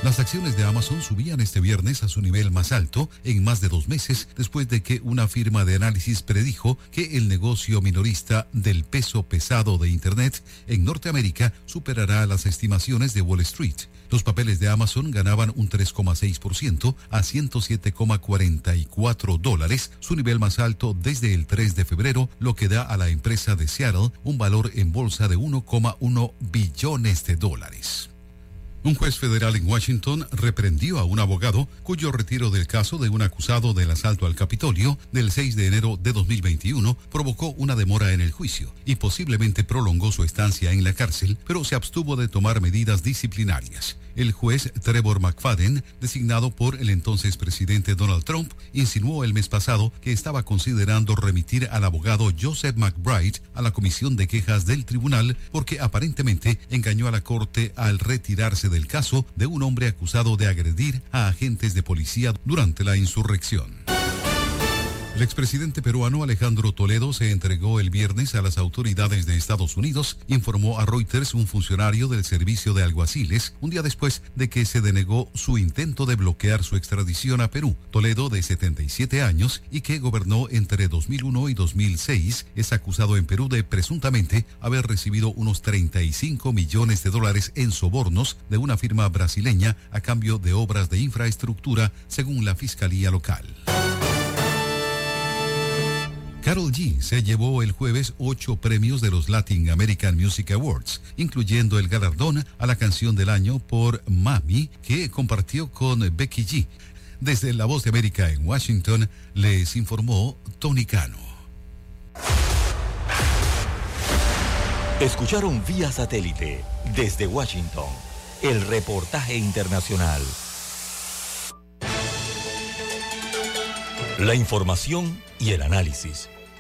Las acciones de Amazon subían este viernes a su nivel más alto en más de dos meses después de que una firma de análisis predijo que el negocio minorista del peso pesado de Internet en Norteamérica superará las estimaciones de Wall Street. Los papeles de Amazon ganaban un 3,6% a 107,44 dólares, su nivel más alto desde el 3 de febrero, lo que da a la empresa de Seattle un valor en bolsa de 1,1 billones de dólares. Un juez federal en Washington reprendió a un abogado cuyo retiro del caso de un acusado del asalto al Capitolio del 6 de enero de 2021 provocó una demora en el juicio y posiblemente prolongó su estancia en la cárcel, pero se abstuvo de tomar medidas disciplinarias. El juez Trevor McFadden, designado por el entonces presidente Donald Trump, insinuó el mes pasado que estaba considerando remitir al abogado Joseph McBride a la comisión de quejas del tribunal porque aparentemente engañó a la corte al retirarse del caso de un hombre acusado de agredir a agentes de policía durante la insurrección. El expresidente peruano Alejandro Toledo se entregó el viernes a las autoridades de Estados Unidos, informó a Reuters un funcionario del servicio de alguaciles, un día después de que se denegó su intento de bloquear su extradición a Perú. Toledo, de 77 años y que gobernó entre 2001 y 2006, es acusado en Perú de presuntamente haber recibido unos 35 millones de dólares en sobornos de una firma brasileña a cambio de obras de infraestructura, según la fiscalía local. Carol G se llevó el jueves ocho premios de los Latin American Music Awards, incluyendo el galardón a la canción del año por Mami, que compartió con Becky G. Desde La Voz de América en Washington, les informó Tony Cano. Escucharon vía satélite desde Washington el reportaje internacional. La información y el análisis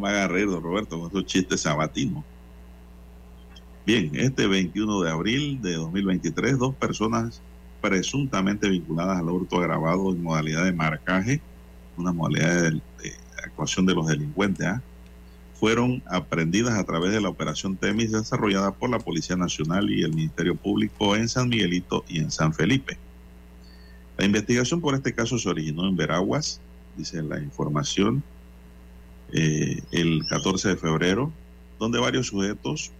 Me haga reír, don Roberto, con estos chistes sabatinos. Bien, este 21 de abril de 2023, dos personas presuntamente vinculadas al hurto agravado en modalidad de marcaje, una modalidad de, de actuación de los delincuentes, ¿ah? fueron aprendidas a través de la operación Temis desarrollada por la Policía Nacional y el Ministerio Público en San Miguelito y en San Felipe. La investigación por este caso se originó en Veraguas, dice la información, eh, el 14 de febrero, donde varios sujetos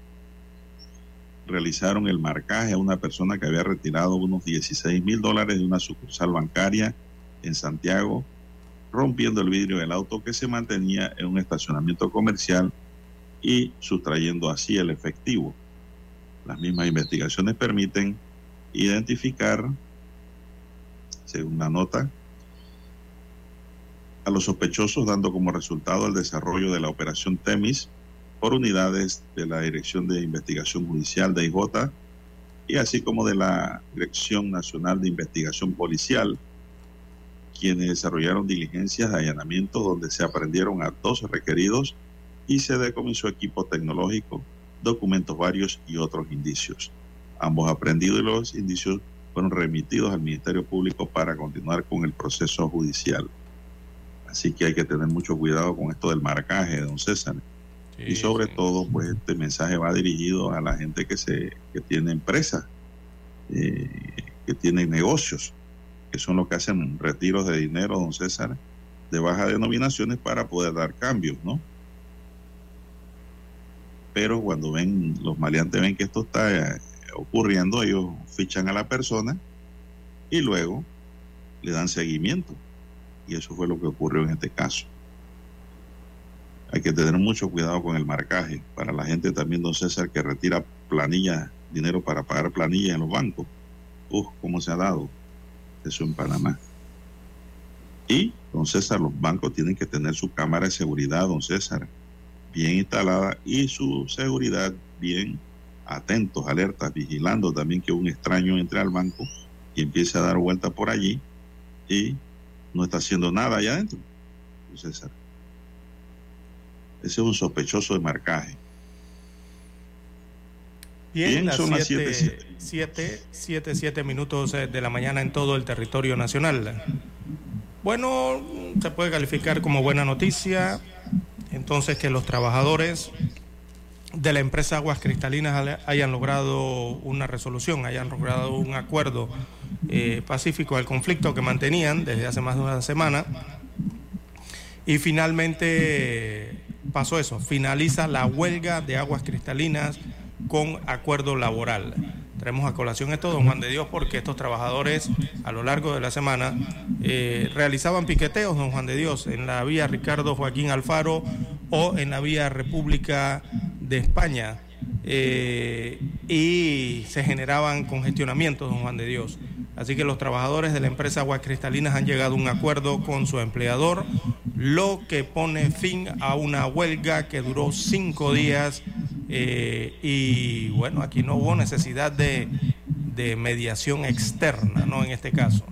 realizaron el marcaje a una persona que había retirado unos 16 mil dólares de una sucursal bancaria en Santiago, rompiendo el vidrio del auto que se mantenía en un estacionamiento comercial y sustrayendo así el efectivo. Las mismas investigaciones permiten identificar, según la nota, los sospechosos dando como resultado el desarrollo de la operación Temis por unidades de la Dirección de Investigación Judicial de IJ y así como de la Dirección Nacional de Investigación Policial, quienes desarrollaron diligencias de allanamiento donde se aprendieron a dos requeridos y se decomisó equipo tecnológico, documentos varios y otros indicios. Ambos aprendidos y los indicios fueron remitidos al Ministerio Público para continuar con el proceso judicial. Así que hay que tener mucho cuidado con esto del marcaje, don César. y sobre todo, pues este mensaje va dirigido a la gente que se que tiene empresas, eh, que tiene negocios, que son los que hacen retiros de dinero, don César, de bajas denominaciones para poder dar cambios, ¿no? Pero cuando ven, los maleantes ven que esto está eh, ocurriendo, ellos fichan a la persona y luego le dan seguimiento. Y eso fue lo que ocurrió en este caso. Hay que tener mucho cuidado con el marcaje. Para la gente también, don César, que retira planillas, dinero para pagar planillas en los bancos. Uf, ¿cómo se ha dado eso en Panamá? Y, don César, los bancos tienen que tener su cámara de seguridad, don César, bien instalada y su seguridad bien atentos, alertas, vigilando también que un extraño entre al banco y empiece a dar vuelta por allí y no está haciendo nada allá adentro. César. Ese es un sospechoso de marcaje. Bien, Bien, las son las 7, siete, 7, 7, 7 minutos eh, de la mañana en todo el territorio nacional. Bueno, se puede calificar como buena noticia entonces que los trabajadores de la empresa Aguas Cristalinas hayan logrado una resolución, hayan logrado un acuerdo eh, pacífico al conflicto que mantenían desde hace más de una semana. Y finalmente pasó eso, finaliza la huelga de aguas cristalinas con acuerdo laboral. Traemos a colación esto, don Juan de Dios, porque estos trabajadores a lo largo de la semana eh, realizaban piqueteos, don Juan de Dios, en la vía Ricardo Joaquín Alfaro o en la vía República de España. eh, y se generaban congestionamientos, don Juan de Dios. Así que los trabajadores de la empresa Aguas Cristalinas han llegado a un acuerdo con su empleador, lo que pone fin a una huelga que duró cinco días eh, y bueno, aquí no hubo necesidad de, de mediación externa, ¿no? En este caso.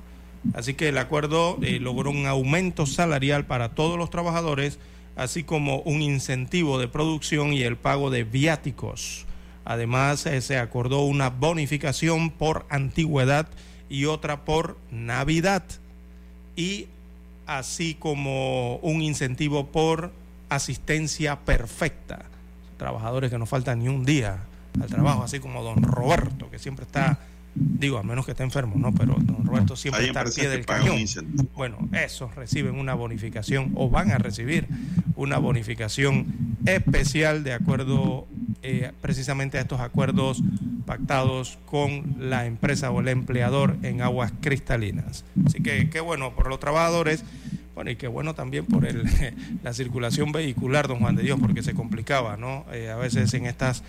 Así que el acuerdo eh, logró un aumento salarial para todos los trabajadores, así como un incentivo de producción y el pago de viáticos. Además, eh, se acordó una bonificación por antigüedad y otra por Navidad. Y así como un incentivo por asistencia perfecta. Trabajadores que no faltan ni un día al trabajo, así como don Roberto, que siempre está, digo, a menos que esté enfermo, ¿no? Pero don Roberto siempre Hay está al pie del cañón. Bueno, esos reciben una bonificación o van a recibir una bonificación especial de acuerdo eh, precisamente a estos acuerdos pactados con la empresa o el empleador en aguas cristalinas. Así que qué bueno por los trabajadores. Bueno, y qué bueno también por el, la circulación vehicular, don Juan de Dios, porque se complicaba, ¿no? Eh, a veces en estas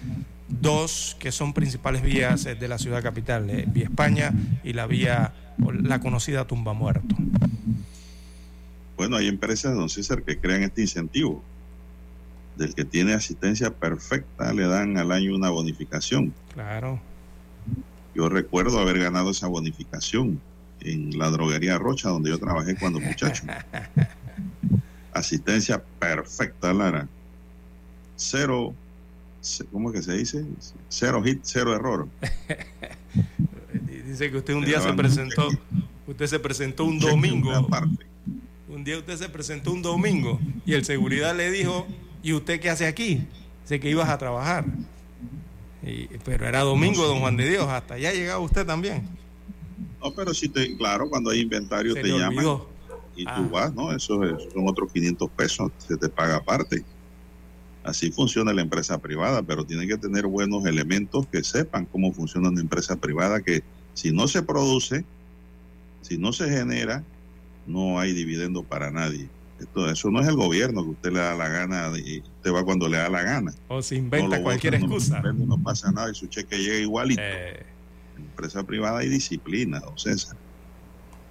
dos que son principales vías eh, de la ciudad capital, eh, Vía España y la vía, la conocida Tumba Muerto. Bueno, hay empresas, don César, que crean este incentivo. Del que tiene asistencia perfecta le dan al año una bonificación. Claro. Yo recuerdo haber ganado esa bonificación en la droguería Rocha, donde yo trabajé cuando muchacho. Asistencia perfecta, Lara. Cero, ce- ¿cómo es que se dice? Cero hit, cero error. Dice que usted un día se presentó, usted se presentó un domingo. Un día usted se presentó un domingo y el seguridad le dijo, ¿y usted qué hace aquí? Sé que ibas a trabajar. Y- pero era domingo, don Juan de Dios, hasta allá llegaba usted también. No, pero si te, claro, cuando hay inventario Se te llaman y tú Ah. vas, ¿no? Eso, es- son otros 500 pesos, se te paga aparte. Así funciona la empresa privada, pero tiene que tener buenos elementos que sepan cómo funciona una empresa privada, que si no se produce, si no se genera, no hay dividendo para nadie. Esto, eso no es el gobierno que usted le da la gana y usted va cuando le da la gana. O se inventa cualquier votan, excusa. No, pasa nada y su cheque llega igualito. Eh, En la empresa privada hay disciplina, don César.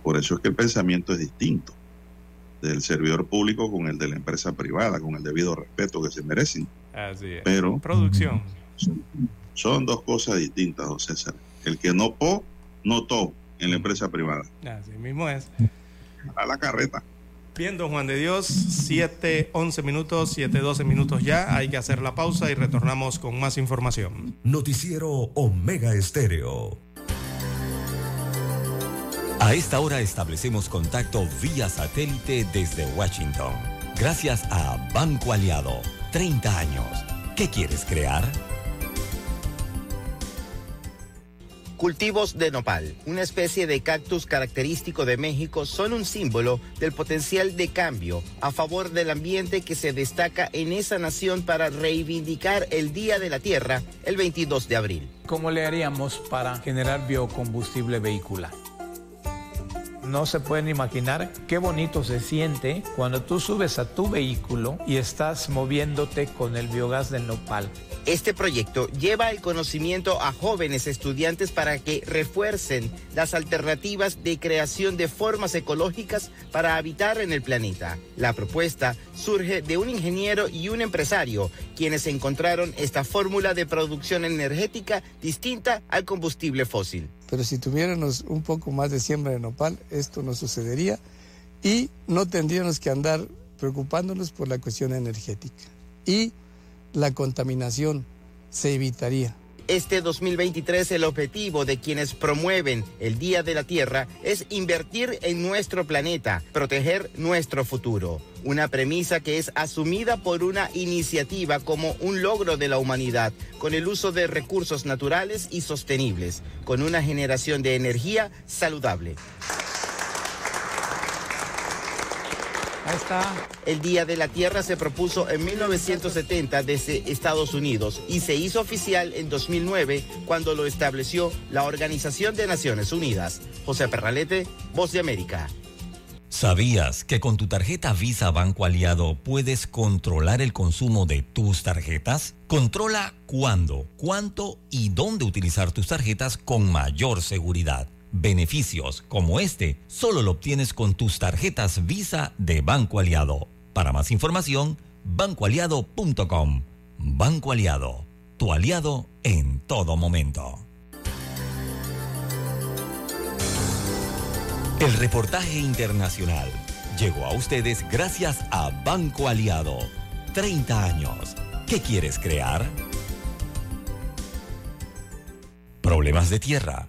Por eso es que el pensamiento es distinto del servidor público con el de la empresa privada, con el debido respeto que se merecen. así es. Pero Producción. son dos cosas distintas, don César. El que no po, no to en la empresa privada. Así mismo es. A la carreta. Bien, don Juan de Dios, 7, 11 minutos, 7, 12 minutos ya. Hay que hacer la pausa y retornamos con más información. Noticiero Omega Estéreo. A esta hora establecemos contacto vía satélite desde Washington. Gracias a Banco Aliado. 30 años. ¿Qué quieres crear? Cultivos de nopal, una especie de cactus característico de México, son un símbolo del potencial de cambio a favor del ambiente que se destaca en esa nación para reivindicar el Día de la Tierra el 22 de abril. ¿Cómo le haríamos para generar biocombustible vehicular? No se pueden imaginar qué bonito se siente cuando tú subes a tu vehículo y estás moviéndote con el biogás del nopal. Este proyecto lleva el conocimiento a jóvenes estudiantes para que refuercen las alternativas de creación de formas ecológicas para habitar en el planeta. La propuesta surge de un ingeniero y un empresario, quienes encontraron esta fórmula de producción energética distinta al combustible fósil. Pero si tuviéramos un poco más de siembra de nopal, esto no sucedería y no tendríamos que andar preocupándonos por la cuestión energética. Y la contaminación se evitaría. Este 2023 el objetivo de quienes promueven el Día de la Tierra es invertir en nuestro planeta, proteger nuestro futuro. Una premisa que es asumida por una iniciativa como un logro de la humanidad, con el uso de recursos naturales y sostenibles, con una generación de energía saludable. Ahí está. El Día de la Tierra se propuso en 1970 desde Estados Unidos y se hizo oficial en 2009 cuando lo estableció la Organización de Naciones Unidas. José Perralete, Voz de América. ¿Sabías que con tu tarjeta Visa Banco Aliado puedes controlar el consumo de tus tarjetas? Controla cuándo, cuánto y dónde utilizar tus tarjetas con mayor seguridad. Beneficios como este solo lo obtienes con tus tarjetas Visa de Banco Aliado. Para más información, bancoaliado.com. Banco Aliado, tu aliado en todo momento. El reportaje internacional llegó a ustedes gracias a Banco Aliado. 30 años. ¿Qué quieres crear? Problemas de tierra,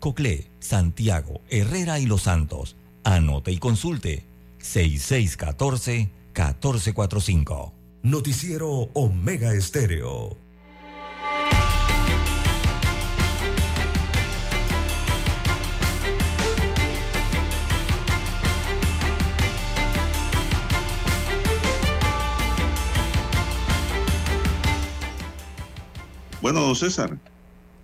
Coclé, Santiago, Herrera y Los Santos. Anote y consulte. 6614-1445. Noticiero Omega Estéreo. Bueno, César,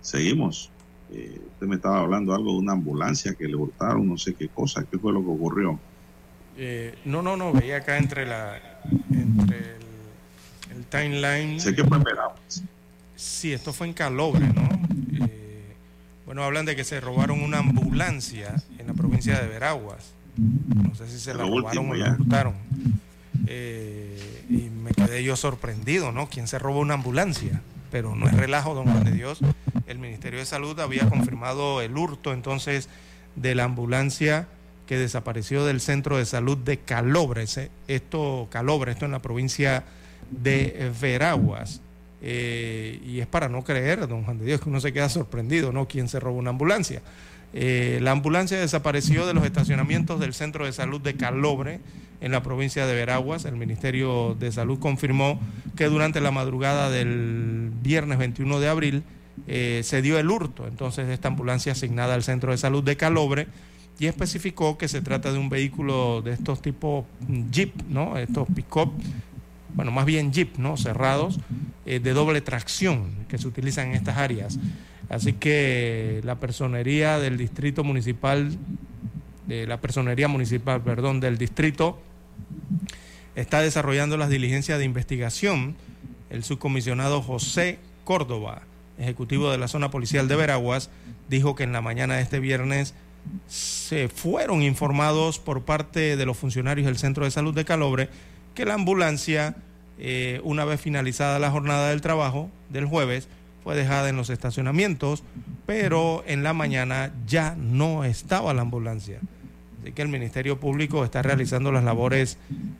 seguimos. Eh, usted me estaba hablando algo de una ambulancia que le hurtaron, no sé qué cosa. ¿Qué fue lo que ocurrió? Eh, no, no, no, veía acá entre la entre el, el timeline. Sé que fue en. Sí, esto fue en Calobre, ¿no? Eh, bueno, hablan de que se robaron una ambulancia en la provincia de Veraguas. No sé si se la Lo robaron o la hurtaron. Eh, y me quedé yo sorprendido, ¿no? ¿Quién se robó una ambulancia? pero no es relajo, don Juan de Dios. El Ministerio de Salud había confirmado el hurto entonces de la ambulancia que desapareció del centro de salud de Calobre, ese- esto, Calobre, esto en la provincia de Veraguas. Eh, y es para no creer, don Juan de Dios, que uno se queda sorprendido, ¿no? ¿Quién se roba una ambulancia? Eh, la ambulancia desapareció de los estacionamientos del centro de salud de Calobre, en la provincia de Veraguas. El Ministerio de Salud confirmó que durante la madrugada del viernes 21 de abril eh, se dio el hurto entonces de esta ambulancia asignada al centro de salud de Calobre y especificó que se trata de un vehículo de estos tipos mm, Jeep, ¿no? Estos pick-up, bueno, más bien Jeep, ¿no? Cerrados, eh, de doble tracción que se utilizan en estas áreas. Así que la personería del distrito municipal, de la personería municipal, perdón, del distrito está desarrollando las diligencias de investigación. El subcomisionado José Córdoba, ejecutivo de la zona policial de Veraguas, dijo que en la mañana de este viernes se fueron informados por parte de los funcionarios del Centro de Salud de Calobre que la ambulancia, eh, una vez finalizada la jornada del trabajo del jueves, fue dejada en los estacionamientos, pero en la mañana ya no estaba la ambulancia. Así que el Ministerio Público está realizando las labores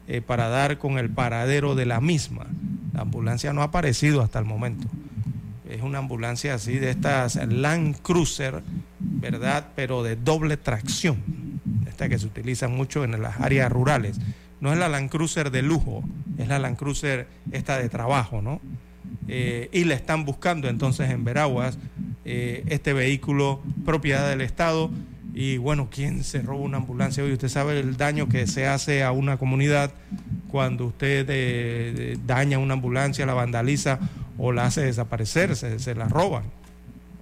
eh, para dar con el paradero de la misma. La ambulancia no ha aparecido hasta el momento. Es una ambulancia así de estas Land Cruiser, ¿verdad? Pero de doble tracción. Esta que se utiliza mucho en las áreas rurales. No es la Land Cruiser de lujo, es la Land Cruiser esta de trabajo, ¿no? Eh, y le están buscando entonces en Veraguas eh, este vehículo propiedad del Estado. Y bueno, ¿quién se roba una ambulancia hoy? Usted sabe el daño que se hace a una comunidad cuando usted eh, daña una ambulancia, la vandaliza o la hace desaparecer, se, se la roban.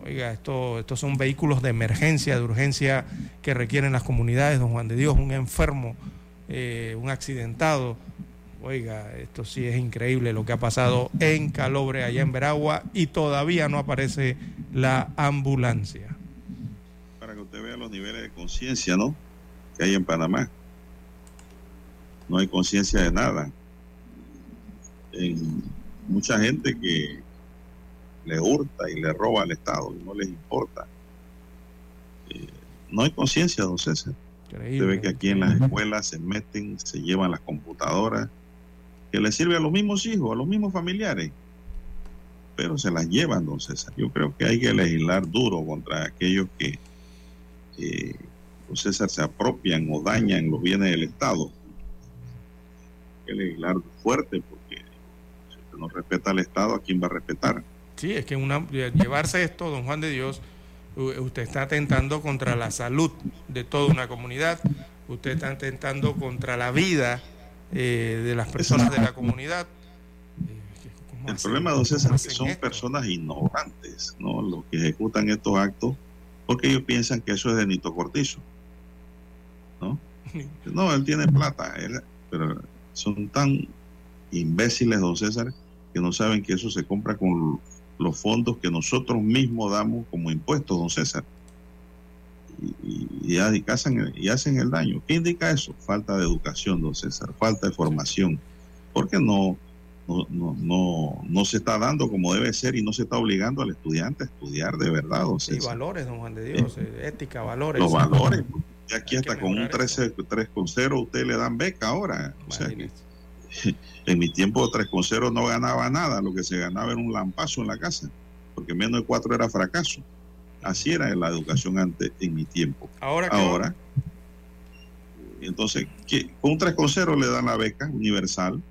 Oiga, esto, estos son vehículos de emergencia, de urgencia que requieren las comunidades, don Juan de Dios, un enfermo, eh, un accidentado. Oiga, esto sí es increíble lo que ha pasado en Calobre, allá en Veragua, y todavía no aparece la ambulancia. Para que usted vea los niveles de conciencia, ¿no? Que hay en Panamá. No hay conciencia de nada. En mucha gente que le hurta y le roba al Estado y no les importa. Eh, no hay conciencia, don César. Usted ve que aquí en las escuelas se meten, se llevan las computadoras, que le sirve a los mismos hijos, a los mismos familiares, pero se las llevan, don César. Yo creo que hay que legislar duro contra aquellos que, don César, se apropian o dañan los bienes del Estado. Hay que legislar fuerte no respeta al Estado, ¿a quién va a respetar? Sí, es que una, llevarse esto, don Juan de Dios, u- usted está atentando contra la salud de toda una comunidad, usted está atentando contra la vida eh, de las personas de la comunidad. El problema, don César, es que son personas ignorantes, ¿no? Los que ejecutan estos actos, porque ellos piensan que eso es de Nito Cortizo, ¿no? No, él tiene plata, él- pero son tan imbéciles, don César, que no saben que eso se compra con los fondos que nosotros mismos damos como impuestos, don César. Y, y- y y hacen, y hacen el daño. ¿Qué indica eso? Falta de educación, don César, falta de formación. Porque no, no, no, no, no se está dando como debe ser y no se está obligando al estudiante a estudiar de verdad, don Y César. valores, don Juan de Dios, eh, ética, valores. Los valores. Y aquí hasta con un 13, 3,0 usted le dan beca ahora. O sea que en mi tiempo 3,0 no ganaba nada, lo que se ganaba era un lampazo en la casa, porque menos de 4 era fracaso. Así era la educación antes en mi tiempo. Ahora, ¿qué Ahora, entonces, ¿qué? con un 3,0 le dan la beca universal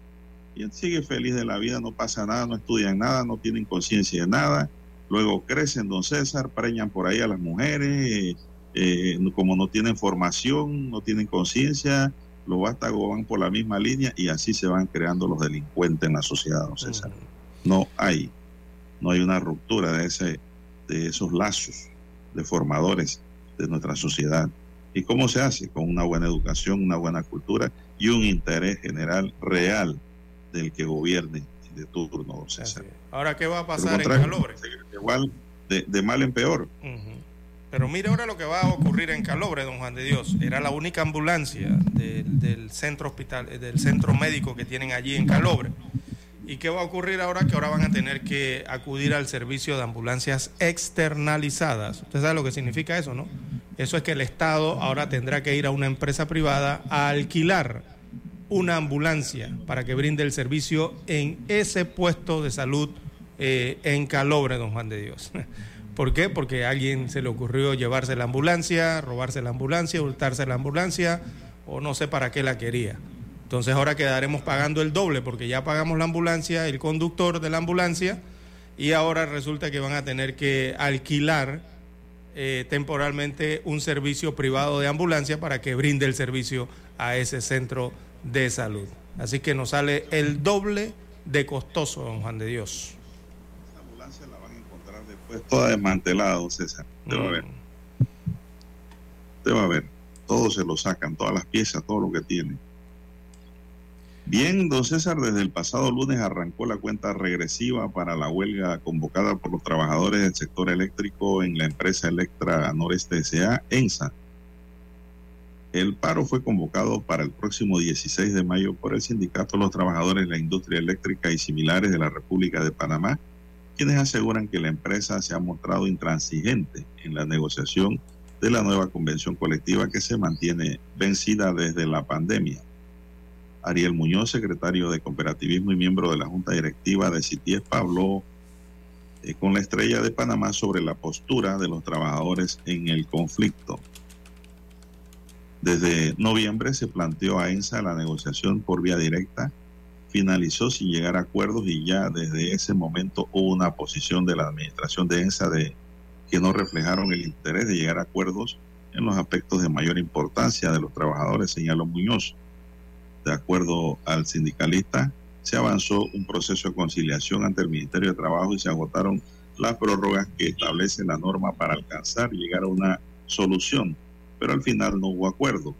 y él sigue feliz de la vida, no pasa nada, no estudian nada, no tienen conciencia de nada. Luego crecen, don César, preñan por ahí a las mujeres, eh, eh, como no tienen formación, no tienen conciencia, lo vástagos van por la misma línea y así se van creando los delincuentes en la sociedad, don César. No hay, no hay una ruptura de, ese, de esos lazos de formadores de nuestra sociedad. ¿Y cómo se hace? Con una buena educación, una buena cultura y un interés general real del que gobierne de turno, don César. Ahora, ¿qué va a pasar en Calobre? Igual, de, de mal en peor. Pero mire ahora lo que va a ocurrir en Calobre, don Juan de Dios. Era la única ambulancia del, centro hospital, eh, del centro médico que tienen allí en Calobre. ¿Y qué va a ocurrir ahora? Que ahora van a tener que acudir al servicio de ambulancias externalizadas. Usted sabe lo que significa eso, ¿no? Eso es que el Estado ahora tendrá que ir a una empresa privada a alquilar una ambulancia para que brinde el servicio en ese puesto de salud eh, en Calobre, don Juan de Dios. ¿Por qué? Porque a alguien se le ocurrió llevarse la ambulancia, robarse la ambulancia, hurtarse la ambulancia, o no sé para qué la quería. Entonces ahora quedaremos pagando el doble porque ya pagamos la ambulancia, el conductor de la ambulancia, y ahora resulta que van a tener que alquilar eh, temporalmente un servicio privado de ambulancia para que brinde el servicio a ese centro de salud. Así que nos sale el doble de costoso, don Juan de Dios. Esa ambulancia la van a después toda desmantelada, César. Usted va a ver. Usted va a ver. Todo se lo sacan, todas las piezas, todo lo que tiene. Bien, don César, desde el pasado lunes arrancó la cuenta regresiva para la huelga convocada por los trabajadores del sector eléctrico en la empresa Electra Noreste S.A., ENSA. El paro fue convocado para el próximo 16 de mayo por el Sindicato de los Trabajadores de la Industria Eléctrica y similares de la República de Panamá, quienes aseguran que la empresa se ha mostrado intransigente en la negociación de la nueva convención colectiva que se mantiene vencida desde la pandemia. Ariel Muñoz, secretario de Cooperativismo y miembro de la Junta Directiva de CITIESPA, habló eh, con la estrella de Panamá sobre la postura de los trabajadores en el conflicto. Desde noviembre se planteó a ENSA la negociación por vía directa, finalizó sin llegar a acuerdos y ya desde ese momento hubo una posición de la administración de ENSA de que no reflejaron el interés de llegar a acuerdos en los aspectos de mayor importancia de los trabajadores, señaló Muñoz. De acuerdo al sindicalista, se avanzó un proceso de conciliación ante el Ministerio de Trabajo y se agotaron las prórrogas que establece la norma para alcanzar y llegar a una solución, pero al final no hubo acuerdo.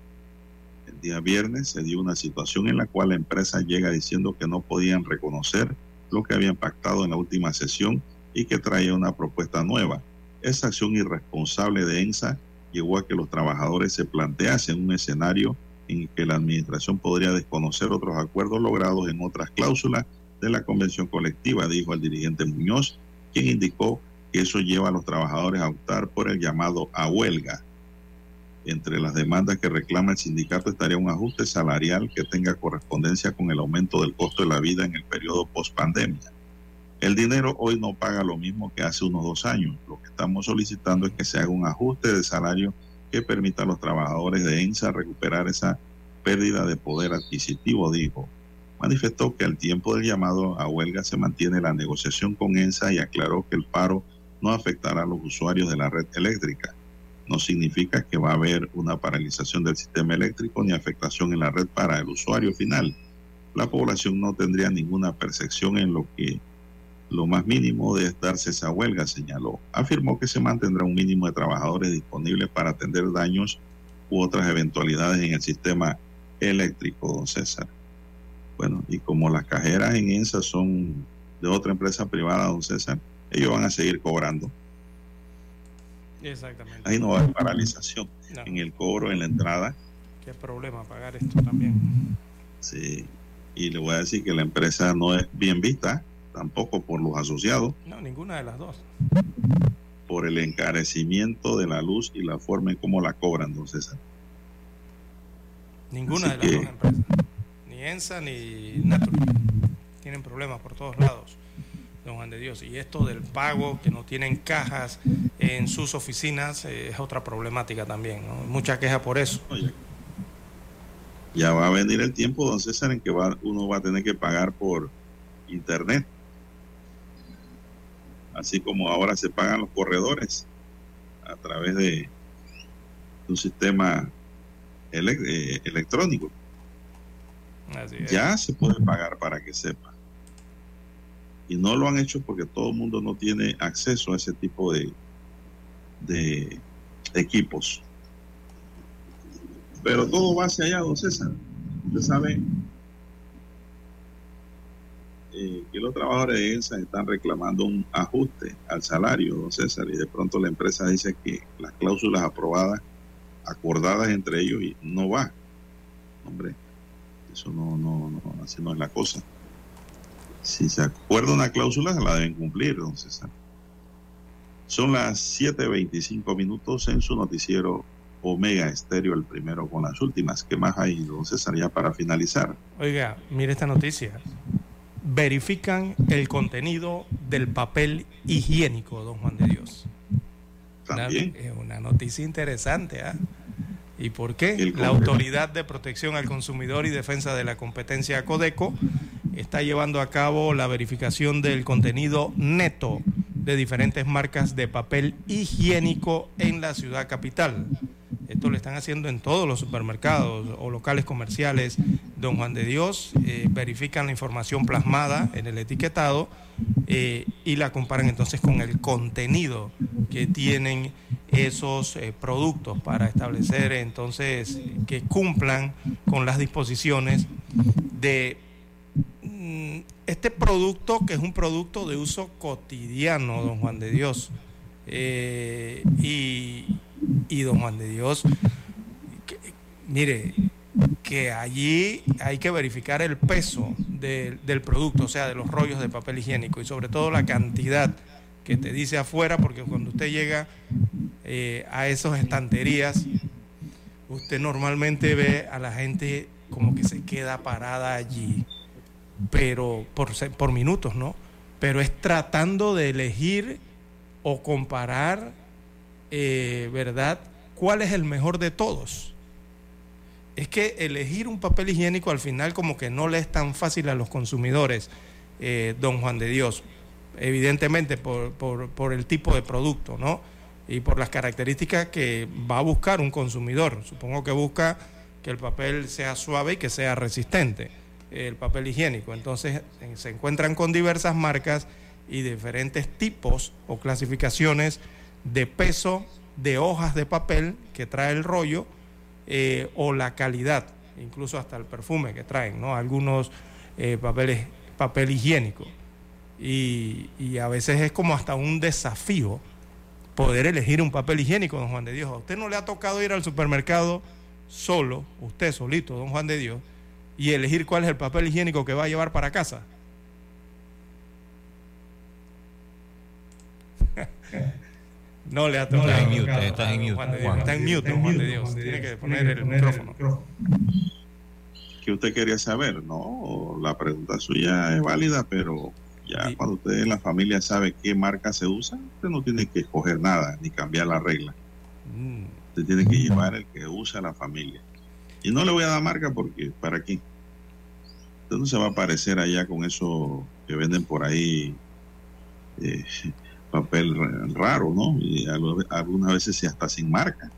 El día viernes se dio una situación en la cual la empresa llega diciendo que no podían reconocer lo que habían pactado en la última sesión y que traía una propuesta nueva. Esa acción irresponsable de ENSA llevó a que los trabajadores se planteasen un escenario en que la administración podría desconocer otros acuerdos logrados en otras cláusulas de la convención colectiva, dijo el dirigente Muñoz, quien indicó que eso lleva a los trabajadores a optar por el llamado a huelga. Entre las demandas que reclama el sindicato estaría un ajuste salarial que tenga correspondencia con el aumento del costo de la vida en el periodo post-pandemia. El dinero hoy no paga lo mismo que hace unos dos años. Lo que estamos solicitando es que se haga un ajuste de salario que permita a los trabajadores de ENSA recuperar esa pérdida de poder adquisitivo, dijo. Manifestó que al tiempo del llamado a huelga se mantiene la negociación con ENSA y aclaró que el paro no afectará a los usuarios de la red eléctrica. No significa que va a haber una paralización del sistema eléctrico ni afectación en la red para el usuario final. La población no tendría ninguna percepción en lo que lo más mínimo de darse esa huelga, señaló. Afirmó que se mantendrá un mínimo de trabajadores disponibles para atender daños u otras eventualidades en el sistema eléctrico, don César. Bueno, y como las cajeras en ENSA son de otra empresa privada, don César, ellos van a seguir cobrando. Exactamente. Ahí no va a haber paralización No. en el cobro, en la entrada. Qué problema pagar esto también. Sí. Y le voy a decir que la empresa no es bien vista, tampoco por los asociados, No, ninguna de las dos. por el encarecimiento de la luz y la forma en cómo la cobran, don César. Ninguna Así de las que- dos empresas. Ni ENSA ni Naturi. Tienen problemas por todos lados, don Juan de Dios. Y esto del pago, que no tienen cajas en sus oficinas, eh, es otra problemática también. ¿no? Mucha queja por eso. Ya va a venir el tiempo, don César, en que va, uno va a tener que pagar por internet. Así como ahora se pagan los corredores a través de un sistema elec- eh, electrónico. Así es. Ya se puede pagar para que sepa. Y no lo han hecho porque todo el mundo no tiene acceso a ese tipo de, de equipos. Pero todo va hacia allá, don César. Usted sabe eh, que los trabajadores de ENSA están reclamando un ajuste al salario, don César, y de pronto la empresa dice que las cláusulas aprobadas, acordadas entre ellos, y no va. Hombre, eso no, no, no, así no es la cosa. Si se acuerda una cláusula, se la deben cumplir, don César. Son las 7.25 minutos en su noticiero Omega Estéreo, el primero con las últimas. ¿Qué más hay, don César, ya para finalizar? Oiga, mire esta noticia. Verifican el contenido del papel higiénico, don Juan de Dios. También. Una, es una noticia interesante, ¿ah? ¿Y por qué? El La Autoridad de Protección al Consumidor y Defensa de la Competencia Codeco está llevando a cabo la verificación del contenido neto de diferentes marcas de papel higiénico en la ciudad capital. Esto lo están haciendo en todos los supermercados o locales comerciales. Don Juan de Dios eh, verifican la información plasmada en el etiquetado eh, y la comparan entonces con el contenido que tienen esos eh, productos para establecer entonces que cumplan con las disposiciones de mm, este producto que es un producto de uso cotidiano, don Juan de Dios. Eh, y, don Juan de Dios, mire, que allí hay que verificar el peso de- del producto, o sea, de los rollos de papel higiénico y sobre todo la cantidad que te dice afuera, porque cuando usted llega eh, a esas estanterías, usted normalmente ve a la gente como que se queda parada allí, pero por, por minutos, ¿no? Pero es tratando de elegir o comparar, eh, ¿verdad? ¿Cuál es el mejor de todos? Es que elegir un papel higiénico al final como que no le es tan fácil a los consumidores, eh, don Juan de Dios, evidentemente por, por- por el tipo de producto, ¿no? Y por las características que va a buscar un consumidor. Supongo que busca que el papel sea suave y que sea resistente, el papel higiénico. Entonces se encuentran con diversas marcas y diferentes tipos o clasificaciones de peso de hojas de papel que trae el rollo eh, o la calidad, incluso hasta el perfume que traen, ¿no? Algunos eh, papeles, papel higiénico. Y, y a veces es como hasta un desafío poder elegir un papel higiénico, don Juan de Dios. A usted no le ha tocado ir al supermercado solo, usted solito, don Juan de Dios, y elegir cuál es el papel higiénico que va a llevar para casa. No le ha tocado. Estás en mute, estás en mute, Juan de Dios, Juan. Está en mute, Juan de Dios. Tiene que poner el micrófono. que usted quería saber, ¿no? La pregunta suya es válida, pero ya cuando usted en la familia sabe qué marca se usa, usted no tiene que escoger nada ni cambiar la regla. Mm. Usted tiene que llevar el que usa la familia. Y no le voy a dar marca porque, ¿para qué? Usted no se va a aparecer allá con eso que venden por ahí, eh, papel raro, ¿no? Y algunas veces hasta sin marca.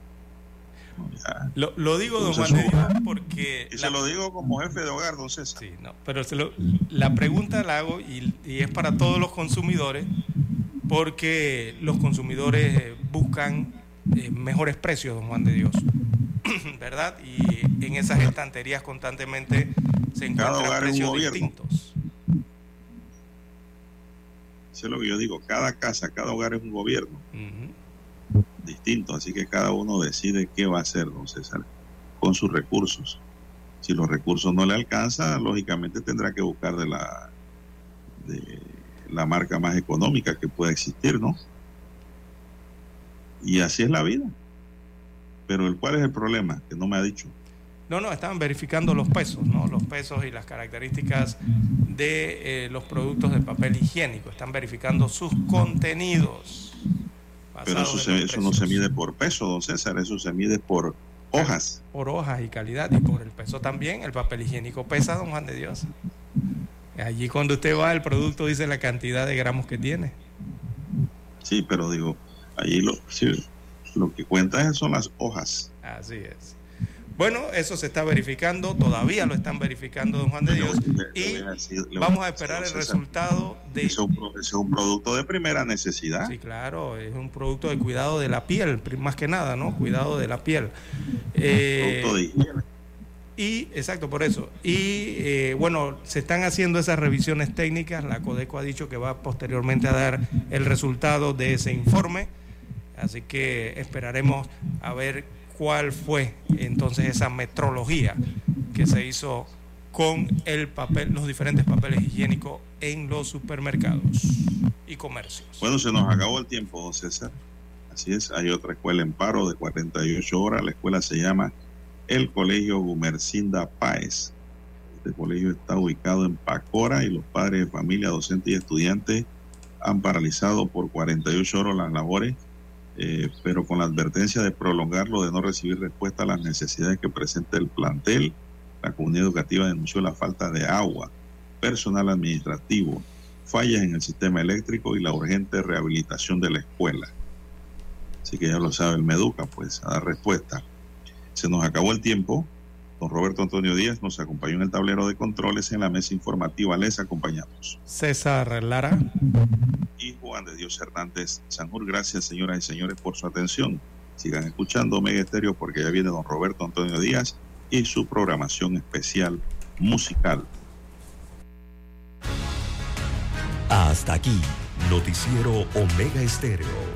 No. Lo, lo digo, don Juan de Dios, porque... Y se lo digo como jefe de hogar, don César. Sí, no, pero se lo- la pregunta la hago y, y es para todos los consumidores, porque los consumidores buscan eh, mejores precios, don Juan de Dios, ¿verdad? Y en esas estanterías constantemente se encuentran precios distintos. Eso es lo que yo digo. Cada casa, cada hogar es un gobierno distinto. Así que cada uno decide qué va a hacer, don César, con sus recursos. Si los recursos no le alcanzan, lógicamente tendrá que buscar de la, de la marca más económica que pueda existir, ¿no? Y así es la vida. Pero el cuál es el problema, que no me ha dicho. No, no, estaban verificando los pesos, ¿no? Los pesos y las características de eh, los productos de papel higiénico. Están verificando sus contenidos. Pero eso, se- eso no se mide por peso, don César, eso se mide por hojas. Por hojas y calidad y por el peso también. El papel higiénico pesa, don Juan de Dios. Allí cuando usted va, el producto dice la cantidad de gramos que tiene. Sí, pero digo, allí lo, sí, lo que cuenta son las hojas. Así es. Bueno, eso se está verificando, todavía lo están verificando, don Juan de Dios. Y vamos a esperar el resultado de... Es un, producto de primera necesidad. Sí, claro, es un producto de cuidado de la piel, más que nada, ¿no? Cuidado de la piel. Eh, Producto de higiene. y, exacto, por eso. Y eh, bueno, se están haciendo esas revisiones técnicas. La Codeco ha dicho que va posteriormente a dar el resultado de ese informe. Así que esperaremos a ver cuál fue entonces esa metrología que se hizo con el papel, los diferentes papeles higiénicos en los supermercados y comercios. Bueno, se nos acabó el tiempo, César. Así es, hay otra escuela en paro de 48 horas. La escuela se llama el Colegio Gumercinda Páez. Este colegio está ubicado en Pacora y los padres de familia, docentes y estudiantes han paralizado por 48 horas las labores, eh, pero con la advertencia de prolongarlo, de no recibir respuesta a las necesidades que presenta el plantel. La comunidad educativa denunció la falta de agua, personal administrativo, fallas en el sistema eléctrico y la urgente rehabilitación de la escuela. Así que ya lo sabe el Meduca, pues a dar respuesta. Se nos acabó el tiempo. Don Roberto Antonio Díaz nos acompañó en el tablero de controles en la mesa informativa. Les acompañamos. César Lara. Y Juan de Dios Hernández Sanjur. Gracias, señoras y señores, por su atención. Sigan escuchando Mega Estéreo porque ya viene don Roberto Antonio Díaz y su programación especial musical. Hasta aquí, Noticiero Omega Estéreo.